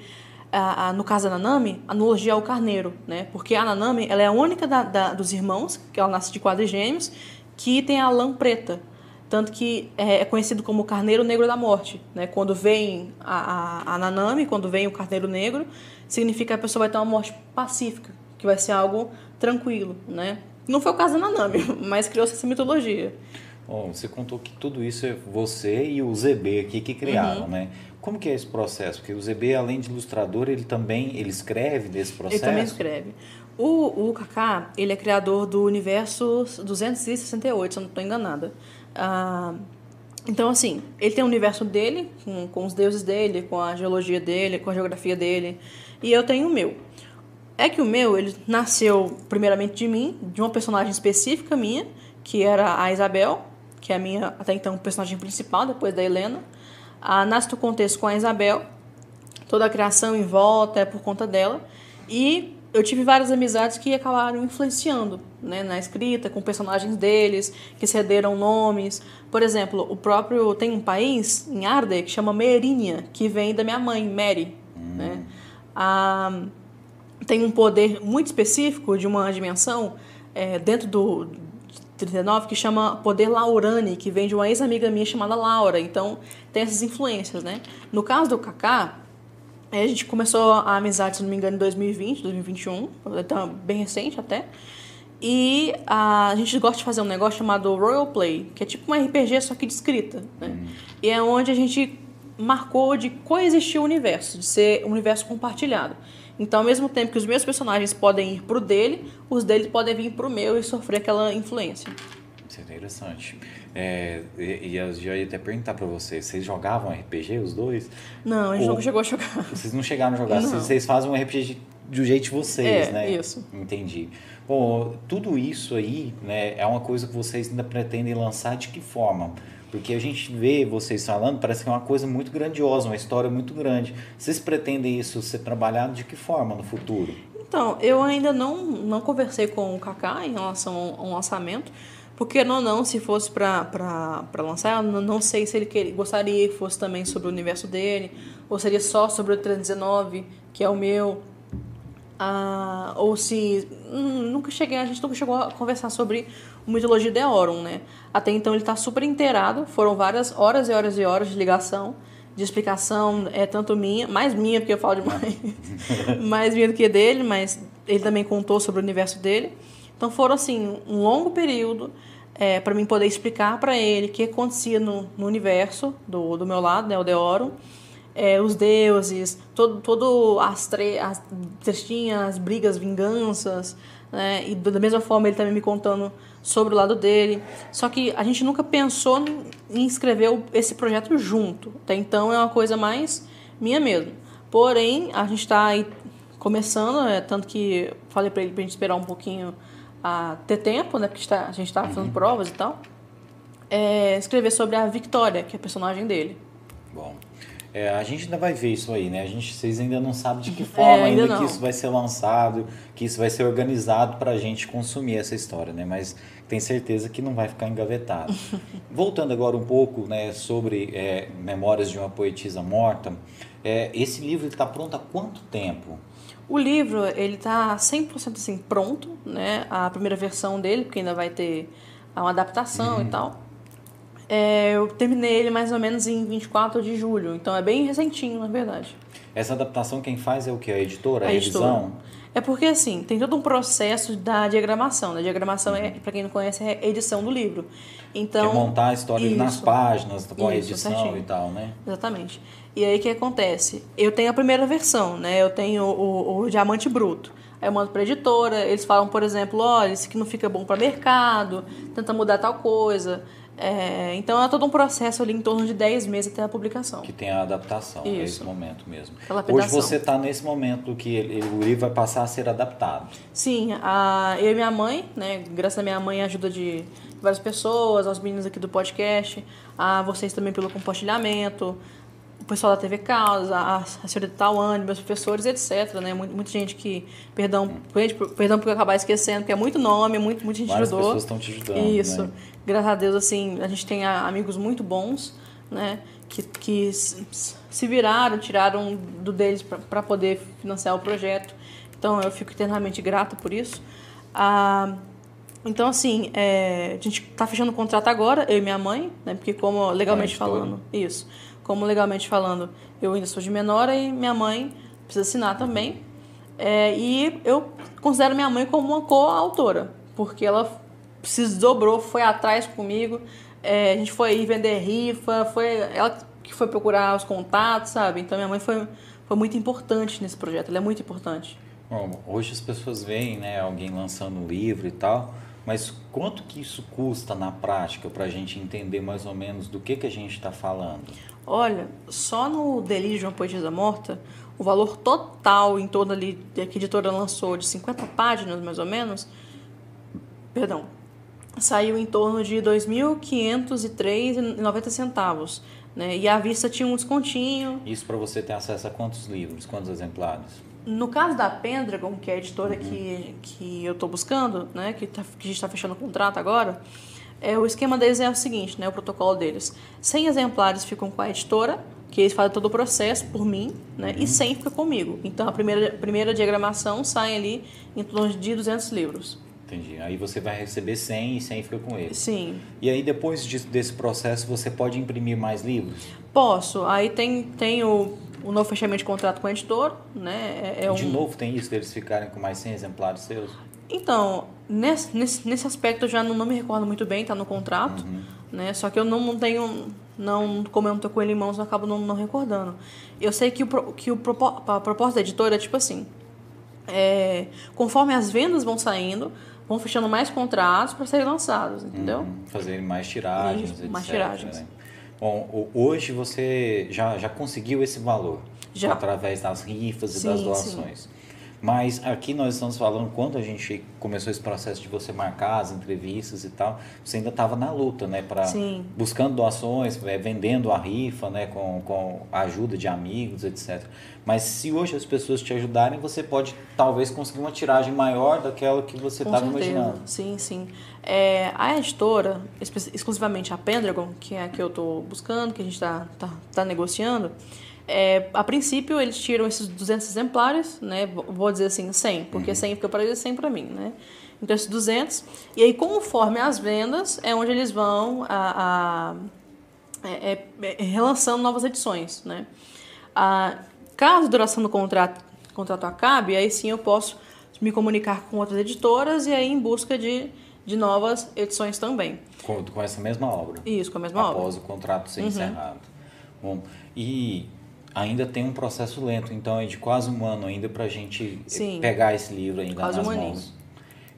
a, a, no caso da Nanami, analogia ao carneiro, né? Porque a Nanami ela é a única da, da, dos irmãos, que ela nasce de quadrigêmeos, que tem a lã preta. Tanto que é, é conhecido como Carneiro Negro da Morte. Né? Quando vem a, a, a Nanami, quando vem o Carneiro Negro, significa que a pessoa vai ter uma morte pacífica, que vai ser algo tranquilo. Né? Não foi o caso da Nanami, mas criou-se essa mitologia. Bom, você contou que tudo isso é você e o ZB aqui que criaram, uhum. né? Como que é esse processo? Porque o ZB, além de ilustrador, ele também ele escreve desse processo? Ele também escreve. O, o Kaká, ele é criador do universo 268, se eu não estou enganada. Ah, então, assim, ele tem o universo dele, com, com os deuses dele, com a geologia dele, com a geografia dele, e eu tenho o meu. É que o meu, ele nasceu primeiramente de mim, de uma personagem específica minha, que era a Isabel, que é a minha, até então, personagem principal, depois da Helena. Ah, nasce do contexto com a Isabel, toda a criação em volta é por conta dela. E eu tive várias amizades que acabaram influenciando né, na escrita, com personagens deles, que cederam nomes. Por exemplo, o próprio tem um país em Arde que chama Merinha, que vem da minha mãe, Mary. Hum. Né? Ah, tem um poder muito específico de uma dimensão é, dentro do 39 que chama Poder Laurani, que vem de uma ex-amiga minha chamada Laura. Então, tem essas influências, né? No caso do Kaká, Aí a gente começou a amizade, se não me engano, em 2020, 2021, então bem recente até. E a, a gente gosta de fazer um negócio chamado Royal Play, que é tipo um RPG só que de escrita. Né? Uhum. E é onde a gente marcou de coexistir o universo, de ser um universo compartilhado. Então, ao mesmo tempo que os meus personagens podem ir pro dele, os dele podem vir pro meu e sofrer aquela influência. Isso é interessante. É, e, e eu já ia até perguntar para vocês, vocês jogavam RPG, os dois? Não, a gente Ou, nunca chegou a jogar. Vocês não chegaram a jogar, não. vocês fazem um RPG do jeito de vocês, é, né? isso. Entendi. Bom, tudo isso aí né, é uma coisa que vocês ainda pretendem lançar de que forma? Porque a gente vê vocês falando, parece que é uma coisa muito grandiosa, uma história muito grande. Vocês pretendem isso ser trabalhado de que forma no futuro? Então, eu ainda não, não conversei com o Kaká em relação ao lançamento, porque não, não, se fosse para lançar, eu não, sei se ele queria, gostaria que fosse também sobre o universo dele, ou seria só sobre o 319, que é o meu. Ah, ou se. Hum, nunca cheguei, a gente nunca chegou a conversar sobre o mitologia de Oron, né? Até então ele está super inteirado, foram várias horas e horas e horas de ligação, de explicação, é tanto minha, mais minha, porque eu falo demais, mais minha do que dele, mas ele também contou sobre o universo dele. Então foram assim um longo período é, para mim poder explicar para ele o que acontecia no, no, universo do, do meu lado, né, o Deorum, é, os deuses, todo, todo as, tre as brigas, vinganças, né, e da mesma forma ele também me contando sobre o lado dele. Só que a gente nunca pensou em escrever esse projeto junto. Até então é uma coisa mais minha mesmo. Porém, a gente está aí começando, é, tanto que falei para ele para gente esperar um pouquinho a ter tempo, né? Porque está, a gente estava fazendo uhum. provas e tal. É, escrever sobre a Victoria, que é a personagem dele. Bom. É, a gente ainda vai ver isso aí, né? A gente, vocês ainda não sabem de que é, forma é, ainda, ainda que isso vai ser lançado, que isso vai ser organizado para a gente consumir essa história, né? Mas tem certeza que não vai ficar engavetado. Voltando agora um pouco né, sobre é, Memórias de uma Poetisa Morta, é, esse livro está pronto há quanto tempo? O livro, ele está 100% assim, pronto, né? A primeira versão dele, porque ainda vai ter uma adaptação uhum. e tal. É, eu terminei ele mais ou menos em 24 de julho, então é bem recentinho, na verdade. Essa adaptação quem faz é o que? A editora? A, a edição? É porque, assim, tem todo um processo da diagramação. Né? A diagramação, é, para quem não conhece, é a edição do livro. Então, que é montar a história isso, nas páginas, com a edição certinho. e tal, né? Exatamente. E aí o que acontece? Eu tenho a primeira versão, né? Eu tenho o, o, diamante bruto. Aí eu mando para editora, eles falam, por exemplo, olha, isso aqui não fica bom para mercado, tenta mudar tal coisa. É, então é todo um processo ali em torno de 10 meses até a publicação. Que tem a adaptação, Isso. nesse momento mesmo. Hoje você está nesse momento que ele, o livro vai passar a ser adaptado. Sim, a, eu e minha mãe, né, graças à minha mãe, ajuda de várias pessoas, aos meninos aqui do podcast, a vocês também pelo compartilhamento, pessoal da TV Caos, a, a senhora Tauane, meus professores, etc. Né? Muita, muita gente que, perdão, perdão por eu acabar esquecendo, porque é muito nome, muito, muita gente Várias ajudou. pessoas estão te ajudando. Isso. Né? Graças a Deus, assim, a gente tem amigos muito bons, né? Que, que se viraram, tiraram do deles para poder financiar o projeto. Então, eu fico eternamente grata por isso. Ah, então, assim, é, a gente está fechando o contrato agora, eu e minha mãe, né? Porque como legalmente falando, isso, como legalmente falando, eu ainda sou de menor e minha mãe precisa assinar também. É, e eu considero minha mãe como uma coautora, porque ela se desdobrou, foi atrás comigo, é, a gente foi vender rifa, foi ela que foi procurar os contatos, sabe? Então minha mãe foi, foi muito importante nesse projeto, ela é muito importante. Bom, hoje as pessoas veem, né, alguém lançando um livro e tal, mas quanto que isso custa na prática para a gente entender mais ou menos do que, que a gente está falando? Olha, só no Delírio de uma Poetisa Morta, o valor total em torno ali que a editora lançou de 50 páginas, mais ou menos, perdão, saiu em torno de R$ 2.503,90 centavos. Né? E à vista tinha um descontinho. Isso para você ter acesso a quantos livros, quantos exemplares? No caso da Pendragon, que é a editora uhum. que, que eu estou buscando, né, que, tá, que a gente está fechando o contrato agora, é, o esquema deles é o seguinte, né, o protocolo deles. 100 exemplares ficam com a editora, que eles fazem todo o processo por mim, né, uhum. e 100 fica comigo. Então, a primeira, primeira diagramação sai ali em torno de 200 livros. Entendi. Aí você vai receber 100 e 100 fica com ele. Sim. E aí depois desse processo você pode imprimir mais livros? Posso. Aí tem, tem o o novo fechamento de contrato com o editor, né? É, é de um... novo tem isso deles ficarem com mais 100 exemplares seus? Então, nesse, nesse, nesse aspecto eu já não, não me recordo muito bem, tá no contrato, uhum. né? Só que eu não, não tenho, não, como eu não tô com ele em mãos, eu acabo não, não recordando. Eu sei que, o, que o, a proposta da editora é tipo assim, é, conforme as vendas vão saindo, vão fechando mais contratos para serem lançados, entendeu? Uhum. Fazerem mais tiragens, Isso, etc. Mais tiragens. Né? Bom, hoje você já, já conseguiu esse valor já. através das rifas e sim, das doações. Sim. Mas aqui nós estamos falando, quando a gente começou esse processo de você marcar as entrevistas e tal, você ainda estava na luta, né? Pra, buscando doações, é, vendendo a rifa, né? Com, com a ajuda de amigos, etc. Mas se hoje as pessoas te ajudarem, você pode talvez conseguir uma tiragem maior daquela que você estava imaginando. Sim, sim. É, a editora, exclusivamente a Pendragon, que é a que eu estou buscando, que a gente está tá, tá negociando, é, a princípio, eles tiram esses 200 exemplares, né? Vou dizer assim, 100, porque uhum. 100 fica para eles, 100 para mim, né? Então, esses 200. E aí, conforme as vendas, é onde eles vão a, a é, é, é, relançando novas edições, né? A, caso a duração do contrato, contrato acabe, aí sim eu posso me comunicar com outras editoras e aí em busca de, de novas edições também. Com, com essa mesma obra? Isso, com a mesma Após obra. Após o contrato ser uhum. encerrado. Bom, e ainda tem um processo lento, então é de quase um ano ainda para a gente Sim, pegar esse livro ainda quase nas um mãos. Aninho.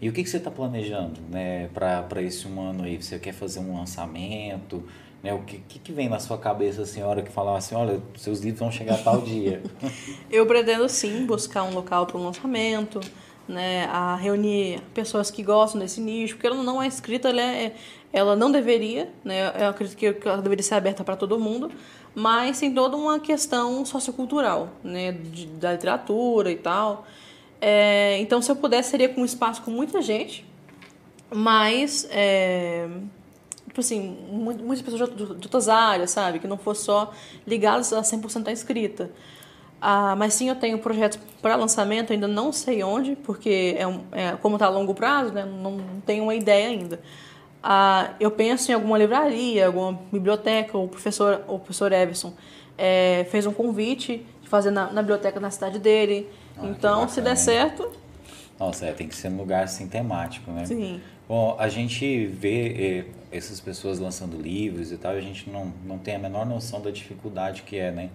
E o que, que você está planejando né, para esse um ano aí? Você quer fazer um lançamento? Né, o que, que, vem na sua cabeça assim, a hora que falar assim, olha, seus livros vão chegar tal dia? Eu pretendo sim buscar um local para o lançamento, né, a reunir pessoas que gostam desse nicho, porque ela não é escrita, ela, é, ela não deveria, né, eu acredito que ela deveria ser aberta para todo mundo, mas tem toda uma questão sociocultural, né, de, da literatura e tal. É, então, se eu pudesse, seria com um espaço com muita gente, mas, é, tipo assim, muitas pessoas de, outras áreas, sabe, que não fosse só ligadas a 100% à escrita. Ah, mas sim, eu tenho projetos para lançamento, ainda não sei onde, porque é, um, é como está a longo prazo, né, não, não tenho uma ideia ainda ah, eu penso em alguma livraria, alguma biblioteca, o professor, o professor Everson é, fez um convite de fazer na, na biblioteca na cidade dele. Ah, então, se der certo. Nossa, é, tem que ser um lugar assim temático, né? Sim. Bom, a gente vê eh, essas pessoas lançando livros e tal, e a gente não, não tem a menor noção da dificuldade que é, né?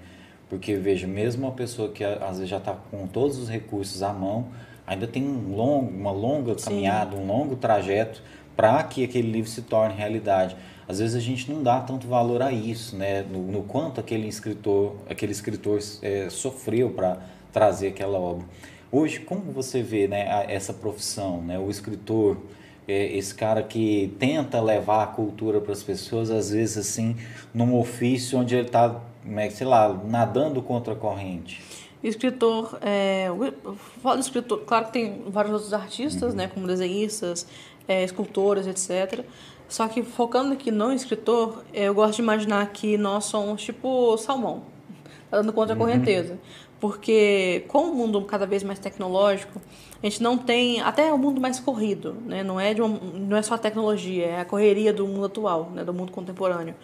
Porque, veja, mesmo uma pessoa que às vezes já está com todos os recursos à mão, ainda tem um longo, uma longa caminhada, Sim. um longo trajeto para que aquele livro se torne realidade. Às vezes a gente não dá tanto valor a isso, né? No, no quanto aquele escritor, aquele escritor é, sofreu para trazer aquela obra. Hoje, como você vê, né, essa profissão, né, o escritor é, esse cara que tenta levar a cultura para as pessoas, às vezes assim, num ofício onde ele está, é sei lá, nadando contra a corrente? Escritor, é, falo escritor, claro que tem vários outros artistas, uhum. né, como desenhistas, é, escultores, etc. Só que focando aqui no escritor, é, eu gosto de imaginar que nós somos tipo salmão, tá dando contra a uhum. correnteza. Porque com o mundo cada vez mais tecnológico, a gente não tem até o mundo mais corrido, né? Não é de uma, não é só a tecnologia, é a correria do mundo atual, né? Do mundo contemporâneo.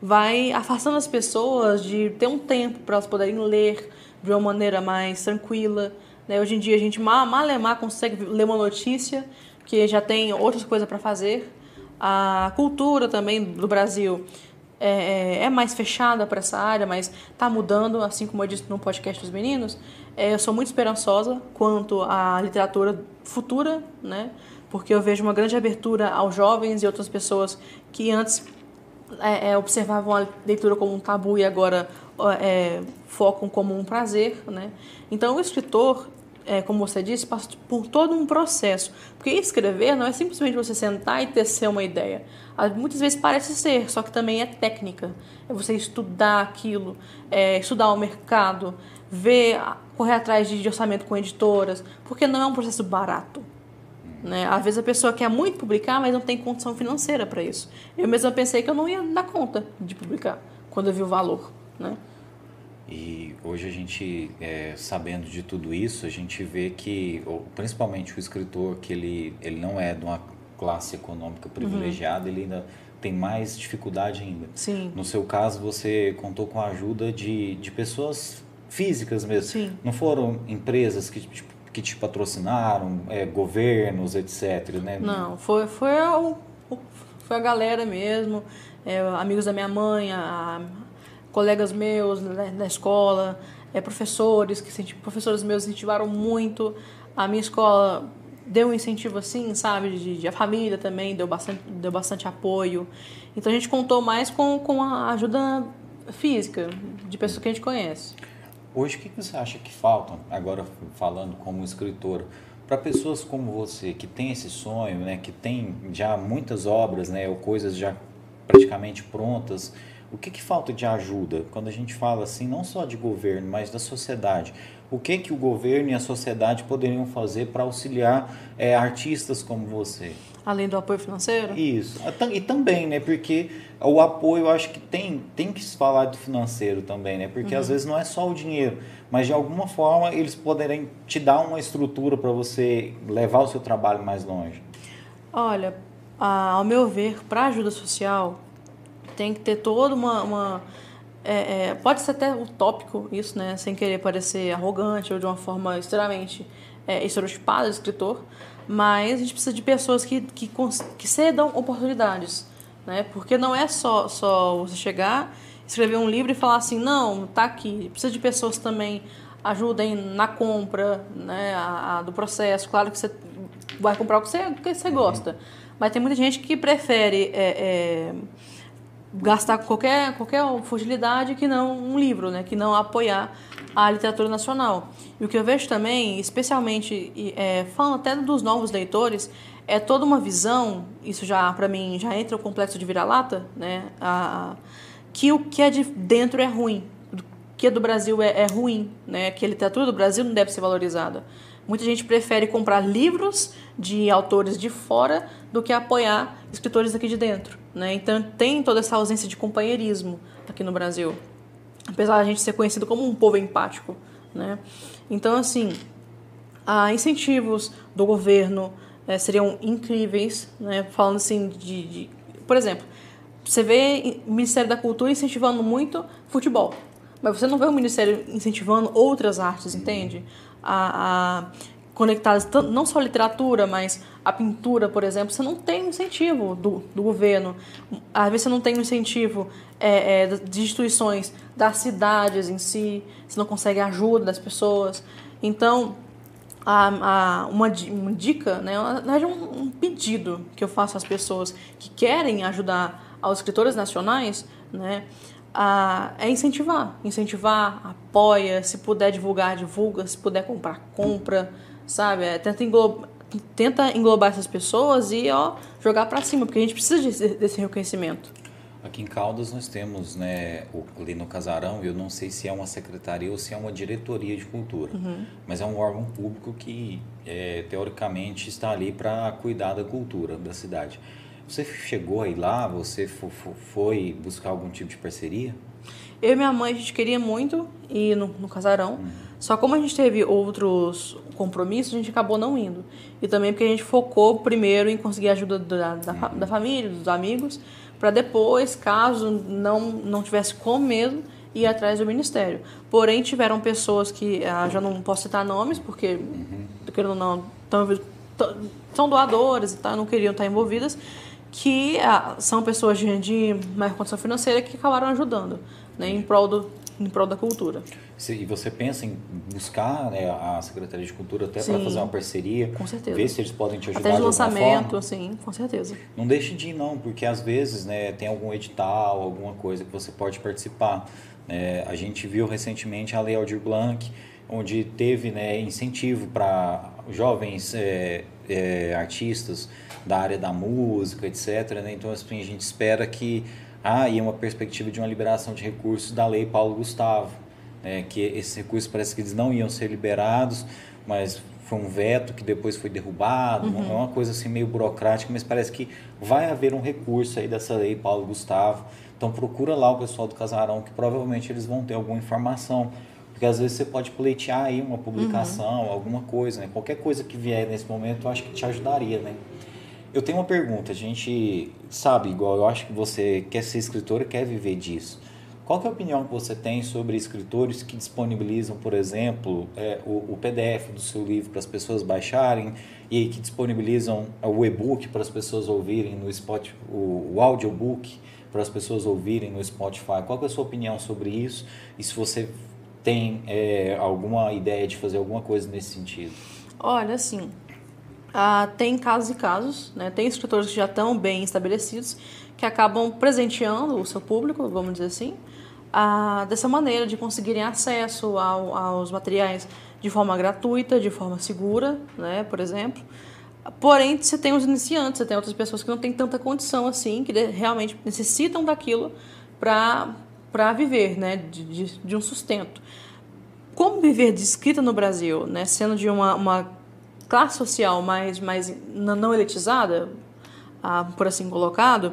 Vai afastando as pessoas de ter um tempo para elas poderem ler de uma maneira mais tranquila. Né? Hoje em dia a gente mal, mal é mal consegue ler uma notícia que já tem outras coisas para fazer. A cultura também do Brasil é, é, é mais fechada para essa área, mas está mudando, assim como eu disse no podcast dos meninos. É, eu sou muito esperançosa quanto à literatura futura, né? porque eu vejo uma grande abertura aos jovens e outras pessoas que antes é, é, observavam a leitura como um tabu e agora é, focam como um prazer. Né? Então, o escritor, é, como você disse, passa por todo um processo. Porque escrever não é simplesmente você sentar e tecer uma ideia. Muitas vezes parece ser, só que também é técnica. É você estudar aquilo, é, estudar o mercado, ver, correr atrás de orçamento com editoras, porque não é um processo barato. Né? Às vezes a pessoa quer muito publicar, mas não tem condição financeira para isso. Eu mesma pensei que eu não ia dar conta de publicar quando eu vi o valor. Né? E hoje a gente, é, sabendo de tudo isso, a gente vê que, principalmente o escritor, que ele, ele não é de uma classe econômica privilegiada, uhum. ele ainda tem mais dificuldade ainda. Sim. No seu caso, você contou com a ajuda de, de pessoas físicas mesmo. Sim. Não foram empresas que, tipo, que te patrocinaram, é, governos, etc. Né? Não, foi, foi, a, foi a galera mesmo, é, amigos da minha mãe, a, colegas meus né, na escola, é, professores, que professores meus incentivaram muito. A minha escola deu um incentivo assim, sabe? De, de, a família também deu bastante, deu bastante apoio. Então a gente contou mais com, com a ajuda física de pessoas que a gente conhece. Hoje, o que você acha que falta, agora falando como escritor, para pessoas como você, que tem esse sonho, né, que tem já muitas obras, né, ou coisas já praticamente prontas, o que, que falta de ajuda? Quando a gente fala assim, não só de governo, mas da sociedade. O que, que o governo e a sociedade poderiam fazer para auxiliar é, artistas como você? Além do apoio financeiro? Isso. E também, né? Porque o apoio, eu acho que tem, tem que se falar de financeiro também, né? Porque uhum. às vezes não é só o dinheiro, mas de alguma forma eles poderem te dar uma estrutura para você levar o seu trabalho mais longe. Olha, ao meu ver, para ajuda social, tem que ter toda uma. uma é, é, pode ser até utópico isso, né? Sem querer parecer arrogante ou de uma forma extremamente é, estereotipada de escritor, mas a gente precisa de pessoas que, que, que cedam oportunidades, né? Porque não é só, só você chegar, escrever um livro e falar assim, não, tá aqui. Precisa de pessoas também ajudem na compra né, a, a, do processo. Claro que você vai comprar o que você, que você gosta, mas tem muita gente que prefere é, é, gastar qualquer, qualquer futilidade que não um livro, né? que não apoiar a literatura nacional. E o que eu vejo também, especialmente é, falando até dos novos leitores, é toda uma visão, isso já para mim já entra o complexo de vira-lata, né? A, que o que é de dentro é ruim, o que é do Brasil é, é ruim, né? que a literatura do Brasil não deve ser valorizada. Muita gente prefere comprar livros de autores de fora do que apoiar escritores aqui de dentro. Né? Então tem toda essa ausência de companheirismo aqui no Brasil, apesar de a gente ser conhecido como um povo empático. Né? Então, assim, há incentivos do governo é, seriam incríveis, né? falando assim de, de, Por exemplo, você vê o Ministério da Cultura incentivando muito futebol, mas você não vê o Ministério incentivando outras artes, entende? A, a conectadas não só à literatura, mas à pintura, por exemplo, você não tem incentivo do, do governo. Às vezes você não tem incentivo é, é, de instituições, das cidades em si, você não consegue ajuda das pessoas. Então, a, a, uma, uma dica, né, verdade, um, um pedido que eu faço às pessoas que querem ajudar aos escritores nacionais, né, a, é incentivar. Incentivar, apoia, se puder divulgar, divulga, se puder comprar, compra, sabe? É, tenta englobar, tenta englobar essas pessoas e ó, jogar para cima, porque a gente precisa desse, desse reconhecimento. Aqui em Caldas nós temos, né, ali no Casarão, eu não sei se é uma secretaria ou se é uma diretoria de cultura, uhum. mas é um órgão público que, é, teoricamente, está ali para cuidar da cultura da cidade. Você chegou aí lá, você foi buscar algum tipo de parceria? Eu e minha mãe, a gente queria muito ir no, no Casarão, uhum. só como a gente teve outros compromissos, a gente acabou não indo. E também porque a gente focou primeiro em conseguir a ajuda da, da, uhum. da família, dos amigos, para depois, caso não, não tivesse como mesmo, ir atrás do ministério. Porém, tiveram pessoas que, ah, já não posso citar nomes, porque, uhum. querendo ou não, tão, são doadoras e tal, não queriam estar envolvidas, que ah, são pessoas de, de maior condição financeira que acabaram ajudando né, em, prol do, em prol da cultura. E você pensa em buscar né, a Secretaria de Cultura até para fazer uma parceria? Com certeza. Ver se eles podem te ajudar até de lançamento, sim, com certeza. Não deixe de ir não, porque às vezes né, tem algum edital, alguma coisa que você pode participar. É, a gente viu recentemente a Lei Aldir Blanc, onde teve né, incentivo para jovens é, é, artistas da área da música, etc. Né? Então assim, a gente espera que há e uma perspectiva de uma liberação de recursos da Lei Paulo Gustavo né, que esses recursos parece que eles não iam ser liberados, mas foi um veto que depois foi derrubado, uhum. é uma coisa assim meio burocrática, mas parece que vai haver um recurso aí dessa lei, Paulo Gustavo. Então procura lá o pessoal do Casarão, que provavelmente eles vão ter alguma informação. Porque às vezes você pode pleitear aí uma publicação, uhum. alguma coisa, né? Qualquer coisa que vier nesse momento, eu acho que te ajudaria, né? Eu tenho uma pergunta, a gente sabe, igual eu acho que você quer ser escritor e quer viver disso. Qual é a opinião que você tem sobre escritores que disponibilizam, por exemplo, é, o, o, PDF do seu livro para as pessoas baixarem e que disponibilizam o e-book para as pessoas ouvirem no Spotify, o, o audiobook para as pessoas ouvirem no Spotify? Qual é a sua opinião sobre isso? E se você tem é, alguma ideia de fazer alguma coisa nesse sentido? Olha, assim, ah, tem casos e casos, né? Tem escritores que já estão bem estabelecidos que acabam presenteando o seu público, vamos dizer assim, dessa maneira de conseguirem acesso ao, aos materiais de forma gratuita, de forma segura, né, por exemplo. Porém, você tem os iniciantes, você tem outras pessoas que não têm tanta condição assim, que realmente necessitam daquilo para viver, né, de, de, de, um sustento. Como viver de escrita no Brasil, né, sendo de uma, uma classe social mais, mais não elitizada, ah, por assim colocado,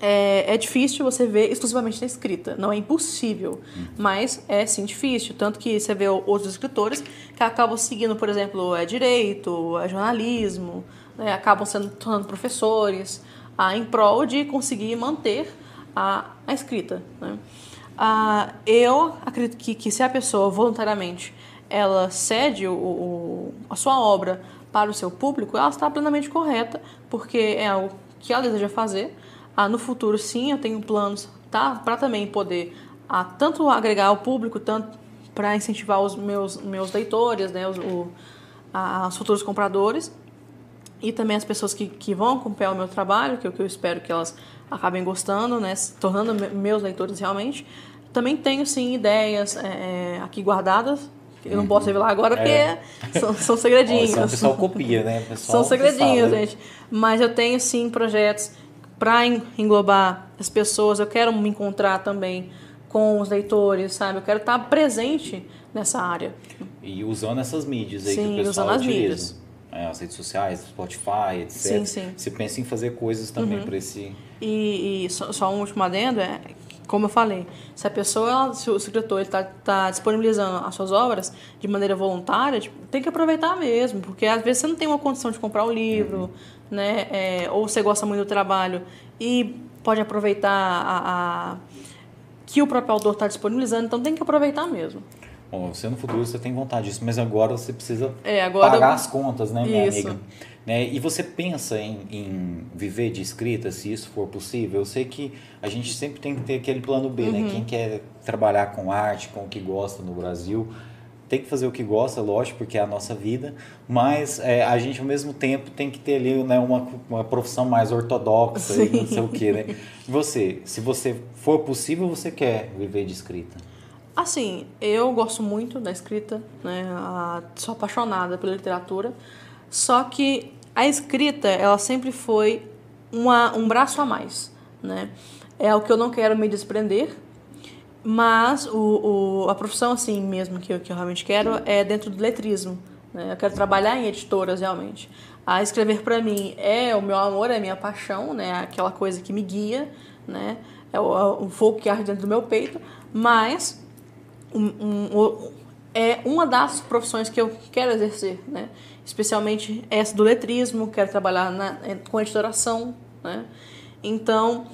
é, é difícil você ver exclusivamente na escrita. Não é impossível, uhum. mas é sim difícil. Tanto que você vê outros escritores que acabam seguindo, por exemplo, é direito, é jornalismo, né, acabam sendo tornando professores, ah, em prol de conseguir manter a, a escrita. Né? Ah, eu acredito que, que se a pessoa voluntariamente ela cede o, o, a sua obra para o seu público, ela está plenamente correta, porque é algo que ela deseja fazer. Ah, no futuro, sim, eu tenho planos tá, para também poder ah, tanto agregar ao público, tanto para incentivar os meus, meus leitores, né, os, o, ah, os futuros compradores. E também as pessoas que, que vão acompanhar o meu trabalho, que, é que eu espero que elas acabem gostando, né, se tornando meus leitores realmente. Também tenho, sim, ideias é, aqui guardadas, eu não posso revelar agora porque é. são, são segredinhos. o pessoal copia, né? Pessoal são segredinhos, gente. Mas eu tenho sim projetos para englobar as pessoas, eu quero me encontrar também com os leitores, sabe? Eu quero estar presente nessa área. E usando essas mídias aí sim, que o pessoal usando utiliza. As mídias. É, as redes sociais, Spotify, etc. Sim, sim. Você pensa em fazer coisas também uhum. para esse... E, e só, só, um último adendo, é, como eu falei, se a pessoa, se o escritor está tá disponibilizando as suas obras de maneira voluntária, tipo, tem que aproveitar mesmo, porque às vezes você não tem uma condição de comprar o livro, uhum né? É, ou você gosta muito do trabalho e pode aproveitar a, a que o próprio autor está disponibilizando, então tem que aproveitar mesmo. Bom, você no futuro você tem vontade disso, mas agora você precisa é, agora pagar eu... as contas, né, minha isso. amiga? Né? E você pensa em, em, viver de escrita, se isso for possível? Eu sei que a gente sempre tem que ter aquele plano B, né? uhum. né? Quem quer trabalhar com arte, com o que gosta no Brasil, tem que fazer o que gosta, lógico, porque é a nossa vida, mas é, a gente ao mesmo tempo tem que ter ali né, uma, uma profissão mais ortodoxa e não sei o que, né? Você, se você for possível, você quer viver de escrita? Assim, eu gosto muito da escrita, né? sou apaixonada pela literatura, Só que a escrita, ela sempre foi uma, um braço a mais, né? É o que eu não quero me desprender, mas o, o, a profissão assim mesmo que eu, que eu realmente quero é dentro do letrismo. Né? Eu quero trabalhar em editoras realmente. A escrever para mim é o meu amor, é a minha paixão, né? aquela coisa que me guia, né? é o, o fogo que arde dentro do meu peito, mas um, um, é uma das profissões que eu quero exercer, né? Especialmente essa do letrismo, quero trabalhar na, com editoração. Né? Então,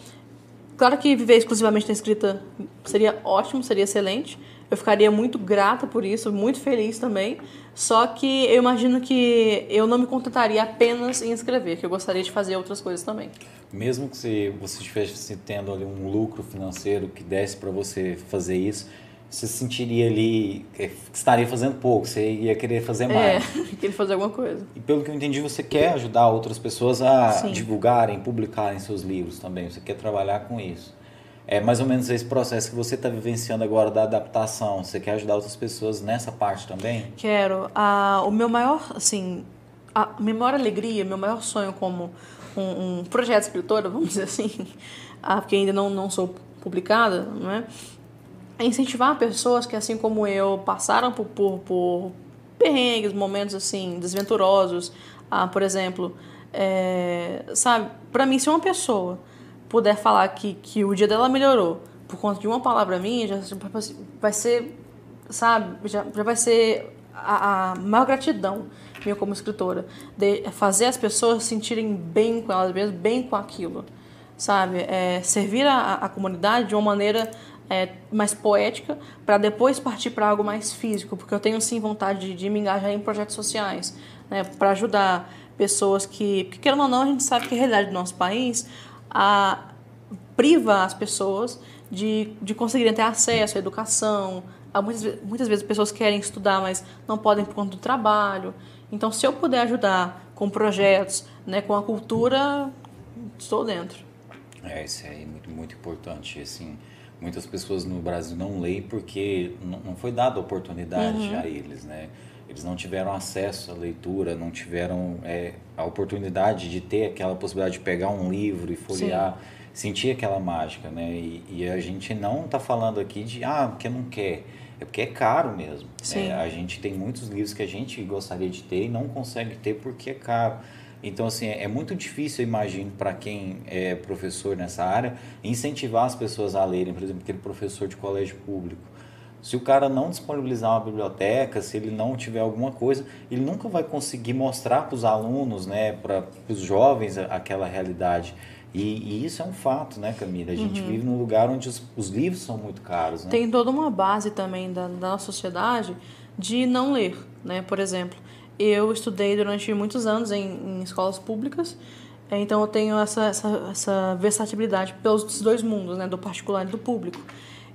Claro que viver exclusivamente na escrita seria ótimo, seria excelente. Eu ficaria muito grata por isso, muito feliz também. Só que eu imagino que eu não me contentaria apenas em escrever, que eu gostaria de fazer outras coisas também. Mesmo que você, você estivesse tendo ali um lucro financeiro que desse para você fazer isso, você se sentiria ali que estaria fazendo pouco, você ia querer fazer é, mais. É, querer fazer alguma coisa. E pelo que eu entendi, você quer ajudar outras pessoas a Sim. divulgarem, publicarem seus livros também, você quer trabalhar com isso. É mais ou menos esse processo que você está vivenciando agora da adaptação. Você quer ajudar outras pessoas nessa parte também? Quero. Ah, o meu maior, assim, a minha maior alegria, meu maior sonho como um, um projeto escritora, vamos dizer assim, ah, porque ainda não, não sou publicada, não é? É incentivar pessoas que, assim como eu, passaram por, por, por perrengues, momentos assim, desventurosos. Ah, por exemplo, é, sabe, para mim, se uma pessoa puder falar que, que o dia dela melhorou por conta de uma palavra minha, já vai ser, sabe, já, já vai ser a, a maior gratidão minha como escritora, de fazer as pessoas se sentirem bem com elas mesmas, bem com aquilo, sabe? É, servir a, a comunidade de uma maneira é, mais poética para depois partir para algo mais físico, porque eu tenho sim vontade de, de me engajar em projetos sociais, né, para ajudar pessoas que, porque querendo ou não, a gente sabe que a realidade do nosso país a, priva as pessoas de, de conseguirem ter acesso à educação. Há muitas, muitas vezes pessoas querem estudar, mas não podem por conta do trabalho. Então, se eu puder ajudar com projetos, né, com a cultura, estou dentro. É, isso é muito, muito importante, assim muitas pessoas no Brasil não leem porque não foi dada oportunidade uhum. a eles, né? Eles não tiveram acesso à leitura, não tiveram é, a oportunidade de ter aquela possibilidade de pegar um livro e folhear, Sim. sentir aquela mágica, né? E, e a gente não está falando aqui de, ah, porque não quer. É porque é caro mesmo. Né? A gente tem muitos livros que a gente gostaria de ter e não consegue ter porque é caro. Então, assim, é muito difícil, eu imagino, para quem é professor nessa área, incentivar as pessoas a lerem, por exemplo, aquele professor de colégio público. Se o cara não disponibilizar uma biblioteca, se ele não tiver alguma coisa, ele nunca vai conseguir mostrar para os alunos, né, para os jovens, aquela realidade. E, e, isso é um fato, né, Camila? A gente uhum. vive num lugar onde os, os, livros são muito caros. Né? Tem toda uma base também da, da nossa sociedade de não ler, né? Por exemplo, eu estudei durante muitos anos em, em escolas públicas, é, então eu tenho essa, essa, essa versatilidade pelos dois mundos, né, do particular e do público.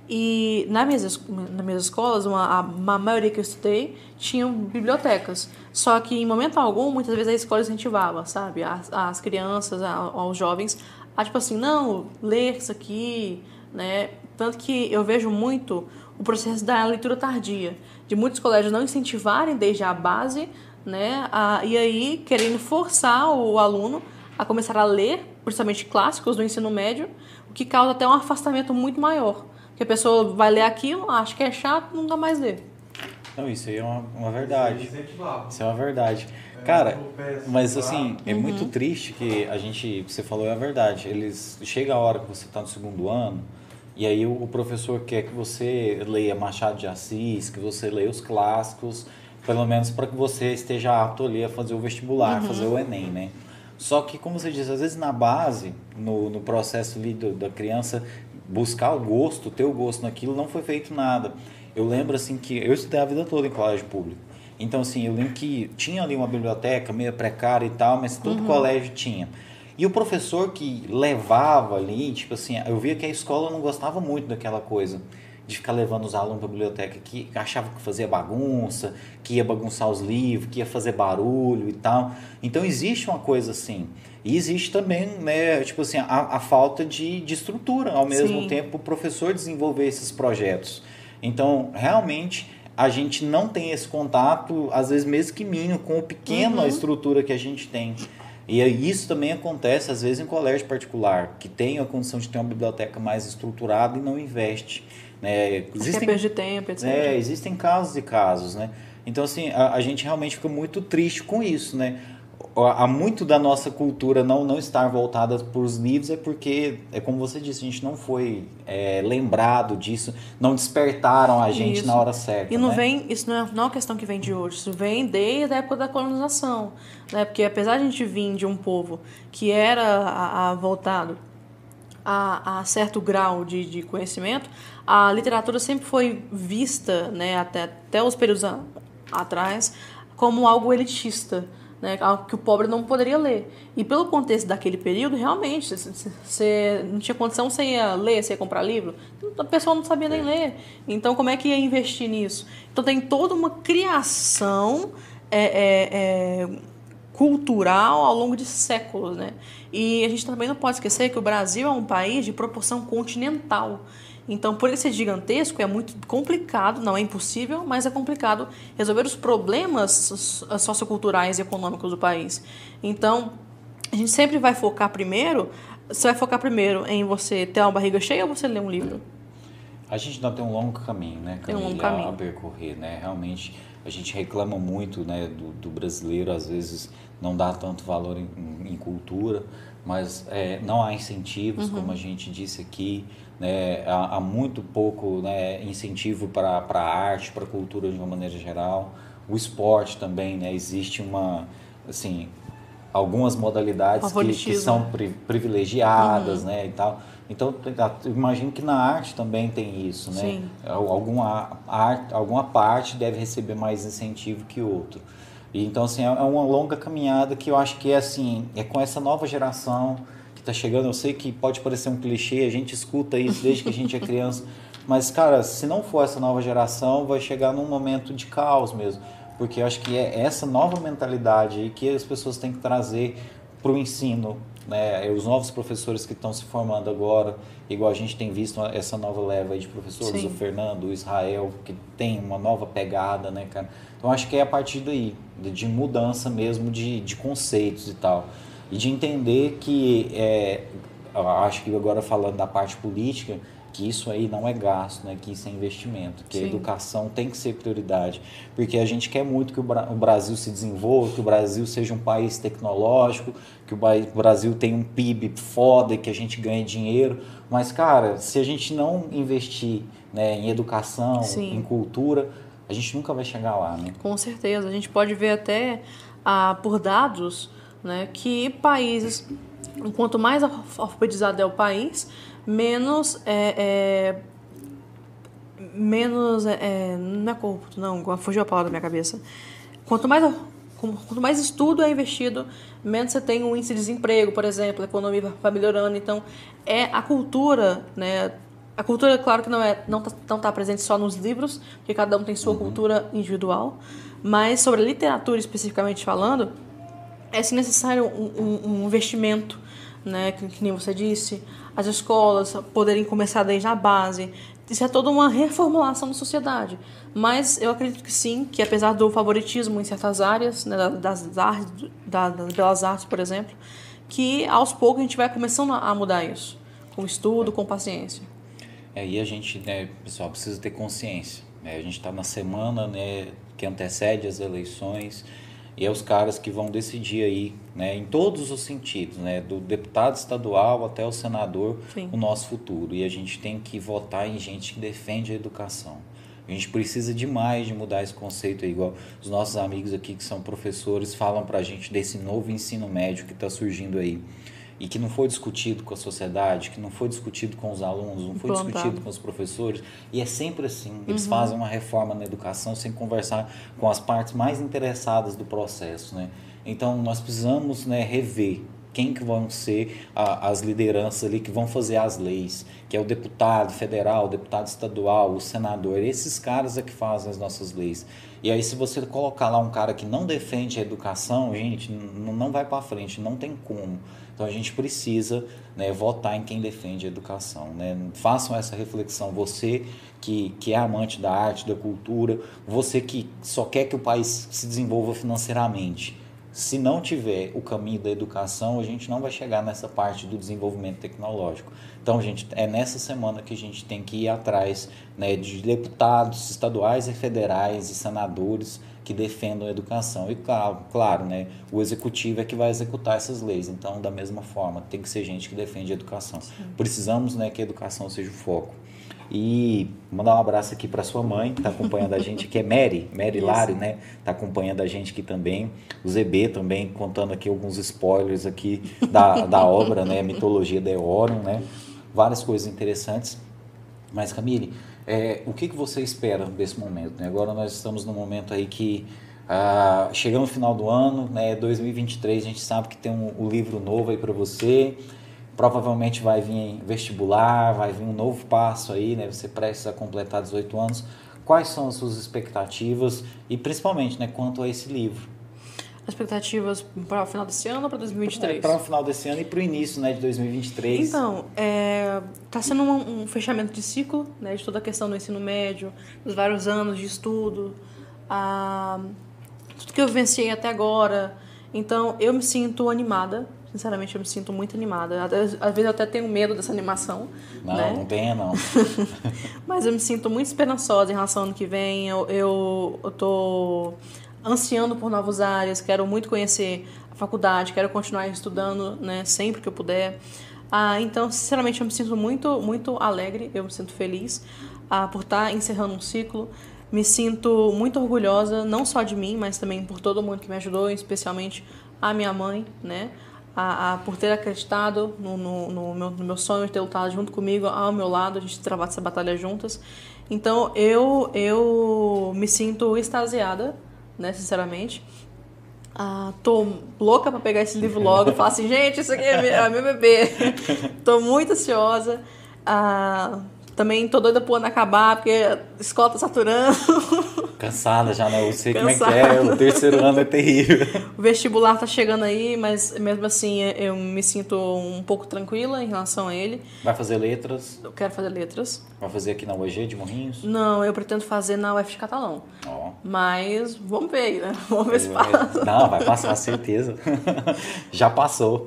E nas minhas, nas minhas escolas, uma, a, a maioria que eu estudei tinham bibliotecas. Só que em momento algum, muitas vezes a escola incentivava, sabe, as, as crianças, aos jovens, a tipo assim, não, ler isso aqui, né? Tanto que eu vejo muito o processo da leitura tardia, de muitos colégios não incentivarem desde a base né? A, e aí querendo forçar o aluno a começar a ler, principalmente clássicos do ensino médio, o que causa até um afastamento muito maior. Porque a pessoa vai ler aquilo, acha que é chato, nunca mais lê. Não, isso aí é uma, uma verdade. Isso é uma verdade. Cara, mas assim, é uhum. muito triste que a gente, você falou é a verdade. Eles chega a hora que você está no segundo ano e aí o, o professor quer que você leia Machado de Assis, que você leia os clássicos pelo menos para que você esteja apto ali a fazer o vestibular, uhum. fazer o Enem, né? Só que, como você disse, às vezes na base, no, no processo ali do, da criança buscar o gosto, ter o gosto naquilo, não foi feito nada. Eu lembro assim que eu estudei a vida toda em colégio público. Então, assim, eu lembro que tinha ali uma biblioteca meio precária e tal, mas todo uhum. colégio tinha. E o professor que levava ali, tipo assim, eu via que a escola não gostava muito daquela coisa de ficar levando os alunos para a biblioteca que achava que fazia bagunça, que ia bagunçar os livros, que ia fazer barulho e tal. Então existe uma coisa assim. E existe também, né, tipo assim, a, a falta de, de estrutura ao mesmo Sim. tempo o professor desenvolver esses projetos. Então, realmente, a gente não tem esse contato, às vezes mesmo que mínimo, com o pequeno uhum. estrutura que a gente tem. E isso também acontece, às vezes, em colégio particular, que tem a condição de ter uma biblioteca mais estruturada e não investe. Né? Existem, de tempo, etc. É, existem casos e casos, né? Então, assim, a, a gente realmente fica muito triste com isso, né? há muito da nossa cultura não, não estar voltada para os livros é porque, é como você disse, a gente não foi é, lembrado disso, não despertaram a gente isso. na hora certa. E não né? vem, isso não é, não é uma questão que vem de hoje, isso vem desde a época da colonização. Né? Porque apesar de a gente vir de um povo que era a, a voltado a, a, certo grau de, de conhecimento, a literatura sempre foi vista, né, até, até os períodos a, atrás, como algo elitista né, que o pobre não poderia ler. E pelo contexto daquele período, realmente, você não tinha condição, você ia ler, você ia comprar livro, a pessoa não sabia nem ler. Então, como é que ia investir nisso? Então, tem toda uma criação é, é, é, cultural ao longo de séculos, né? E a gente também não pode esquecer que o Brasil é um país de proporção continental. Então, por ele ser gigantesco, é muito complicado, não é impossível, mas é complicado resolver os problemas socioculturais e econômicos do país. Então, a gente sempre vai focar primeiro, você vai focar primeiro em você ter uma barriga cheia ou você ler um livro? A gente ainda tem um longo caminho, né, Camila, tem um longo caminho. a percorrer, né? Realmente, a gente reclama muito, né, do, do brasileiro, às vezes não dá tanto valor em, em cultura, mas é, não há incentivos, uhum. como a gente disse aqui, né, há, há, muito pouco né, incentivo para a arte, para a cultura de uma maneira geral. O esporte também, né, existe uma, assim, algumas modalidades que, que, são pri, privilegiadas, uhum. né, e tal. Então, eu imagino que na arte também tem isso, né? Sim. Alguma, arte, alguma parte deve receber mais incentivo que outro. E, então, assim, é, é uma longa caminhada que eu acho que é assim, é com essa nova geração está chegando. Eu sei que pode parecer um clichê, a gente escuta isso desde que a gente é criança, mas cara, se não for essa nova geração, vai chegar num momento de caos mesmo, porque eu acho que é essa nova mentalidade aí que as pessoas têm que trazer para o ensino, né? Os novos professores que estão se formando agora, igual a gente tem visto essa nova leva aí de professores, Sim. o Fernando, o Israel, que tem uma nova pegada, né, cara? Então acho que é a partir daí, de mudança mesmo de, de conceitos e tal e de entender que, é, acho que agora falando da parte política, que isso aí não é gasto, né? que isso é investimento, que Sim. a educação tem que ser prioridade, porque a gente quer muito que o Brasil se desenvolva, que o Brasil seja um país tecnológico, que o Brasil tenha um PIB foda, que a gente ganhe dinheiro, mas cara, se a gente não investir né, em educação, Sim. em cultura, a gente nunca vai chegar lá, né? Com certeza, a gente pode ver até ah, por dados né, que países, quanto mais alfabetizado é o país, menos é, é menos é, é não é corrupto, não, fugiu a palavra da minha cabeça. Quanto mais quanto mais estudo é investido, menos você tem um índice de desemprego, por exemplo, a economia vai melhorando. Então, é a cultura, né? A cultura, claro que não é não está não tá presente só nos livros, porque cada um tem sua uhum. cultura individual, mas sobre a literatura especificamente falando, é se necessário um, um, um investimento, né, que, que, nem você disse, as escolas poderem começar desde a base. Isso é toda uma reformulação da sociedade. Mas eu acredito que sim, que apesar do favoritismo em certas áreas, né, das, artes, das belas artes, por exemplo, que aos poucos a gente vai começando a mudar isso, com estudo, com paciência. É, a gente, né, pessoal, precisa ter consciência. Né? A gente está na semana né, que antecede as eleições e é os caras que vão decidir aí, né, em todos os sentidos, né, do deputado estadual até o senador, Sim. o nosso futuro. E a gente tem que votar em gente que defende a educação. A gente precisa demais de mudar esse conceito aí, igual os nossos amigos aqui que são professores falam para a gente desse novo ensino médio que está surgindo aí e que não foi discutido com a sociedade, que não foi discutido com os alunos, não foi Implantado. discutido com os professores. E é sempre assim. Eles uhum. fazem uma reforma na educação sem conversar com as partes mais interessadas do processo. Né? Então, nós precisamos né, rever quem que vão ser a, as lideranças ali que vão fazer as leis, que é o deputado federal, o deputado estadual, o senador. Esses caras é que fazem as nossas leis. E aí, se você colocar lá um cara que não defende a educação, gente, não vai para frente, não tem como. Então a gente precisa né, votar em quem defende a educação. Né? Façam essa reflexão. Você que, que é amante da arte, da cultura, você que só quer que o país se desenvolva financeiramente se não tiver o caminho da educação, a gente não vai chegar nessa parte do desenvolvimento tecnológico. Então, gente, é nessa semana que a gente tem que ir atrás né, de deputados estaduais e federais e senadores que defendam a educação. E, claro, claro né, o executivo é que vai executar essas leis. Então, da mesma forma, tem que ser gente que defende a educação. Sim. Precisamos né, que a educação seja o foco. E mandar um abraço aqui para sua mãe, que está acompanhando a gente, que é Mary, Mary Lari, né? Está acompanhando a gente aqui também. O ZB também, contando aqui alguns spoilers aqui da, da obra, né? Mitologia de Eorum, né? Várias coisas interessantes. Mas, Camille, é, o que, que você espera desse momento? Né? Agora nós estamos num momento aí que ah, chegamos no final do ano, né? 2023, a gente sabe que tem um, um livro novo aí para você provavelmente vai vir vestibular, vai vir um novo passo aí, né? Você precisa completar 18 anos. Quais são as suas expectativas e principalmente, né, quanto a esse livro? Expectativas para o final desse ano ou para 2023? É, para o final desse ano e para o início né, de 2023. Então, está é, tá sendo um, um, fechamento de ciclo né, de toda a questão do ensino médio, dos vários anos de estudo, a, tudo que eu vivenciei até agora. Então, eu me sinto animada Sinceramente, eu me sinto muito animada. Às vezes eu até tenho medo dessa animação. Não, né? não tenha, não. Mas eu me sinto muito esperançosa em relação ao ano que vem. Eu, eu, eu tô ansiando por novas áreas, quero muito conhecer a faculdade, quero continuar estudando né, sempre que eu puder. Ah, então, sinceramente, eu me sinto muito, muito alegre, eu me sinto feliz ah, por estar encerrando um ciclo. Me sinto muito orgulhosa, não só de mim, mas também por todo mundo que me ajudou, especialmente a minha mãe, né? a, a, por ter acreditado no, no, no, meu, no meu sonho ter lutado junto comigo, ao meu lado, a gente travado essa batalha juntas. Então eu, eu me sinto extasiada, né, sinceramente. Ah, tô louca para pegar esse livro logo. Falar assim, gente, isso aqui é meu, é meu bebê. tô muito ansiosa. Ah, também tô doida pro ano acabar, porque a escola tá saturando. Cansada já, né? Eu sei Cansada. como é que é, o terceiro ano é terrível. O vestibular tá chegando aí, mas mesmo assim eu me sinto um pouco tranquila em relação a ele. Vai fazer letras? Eu quero fazer letras. Vai fazer aqui na UEG de Morrinhos? Não, eu pretendo fazer na UF de Catalão. Oh. Mas vamos ver, né? Vamos ver se passa. Não, vai passar, certeza. já passou.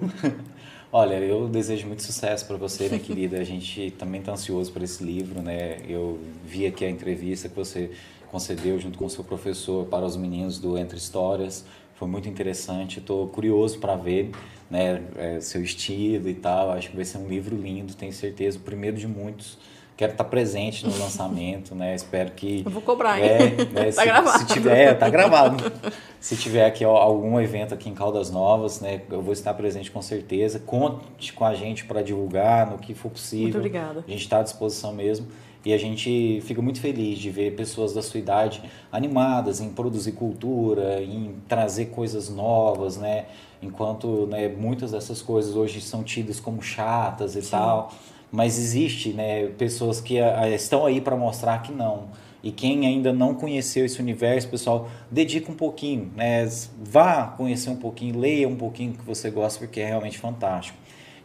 Olha, eu desejo muito sucesso para você, minha querida. A gente também está ansioso por esse livro, né? Eu vi aqui a entrevista que você concedeu junto com o seu professor para os meninos do Entre Histórias. Foi muito interessante. Estou curioso para ver né, é, seu estilo e tal. Acho que vai ser um livro lindo, tenho certeza. O primeiro de muitos quero estar presente no lançamento, né? Espero que. Eu vou cobrar, é, hein? Né, tá se, gravado. Se tiver, é, tá gravado. se tiver aqui ó, algum evento aqui em Caldas Novas, né? Eu vou estar presente com certeza. Conte com a gente para divulgar no que for possível. Muito obrigada. A gente está à disposição mesmo. E a gente fica muito feliz de ver pessoas da sua idade animadas em produzir cultura, em trazer coisas novas, né? Enquanto né, muitas dessas coisas hoje são tidas como chatas e Sim. tal mas existe né, pessoas que a, a, estão aí para mostrar que não. E quem ainda não conheceu esse universo, pessoal, dedica um pouquinho, né? Vá conhecer um pouquinho, leia um pouquinho que você gosta, porque é realmente fantástico.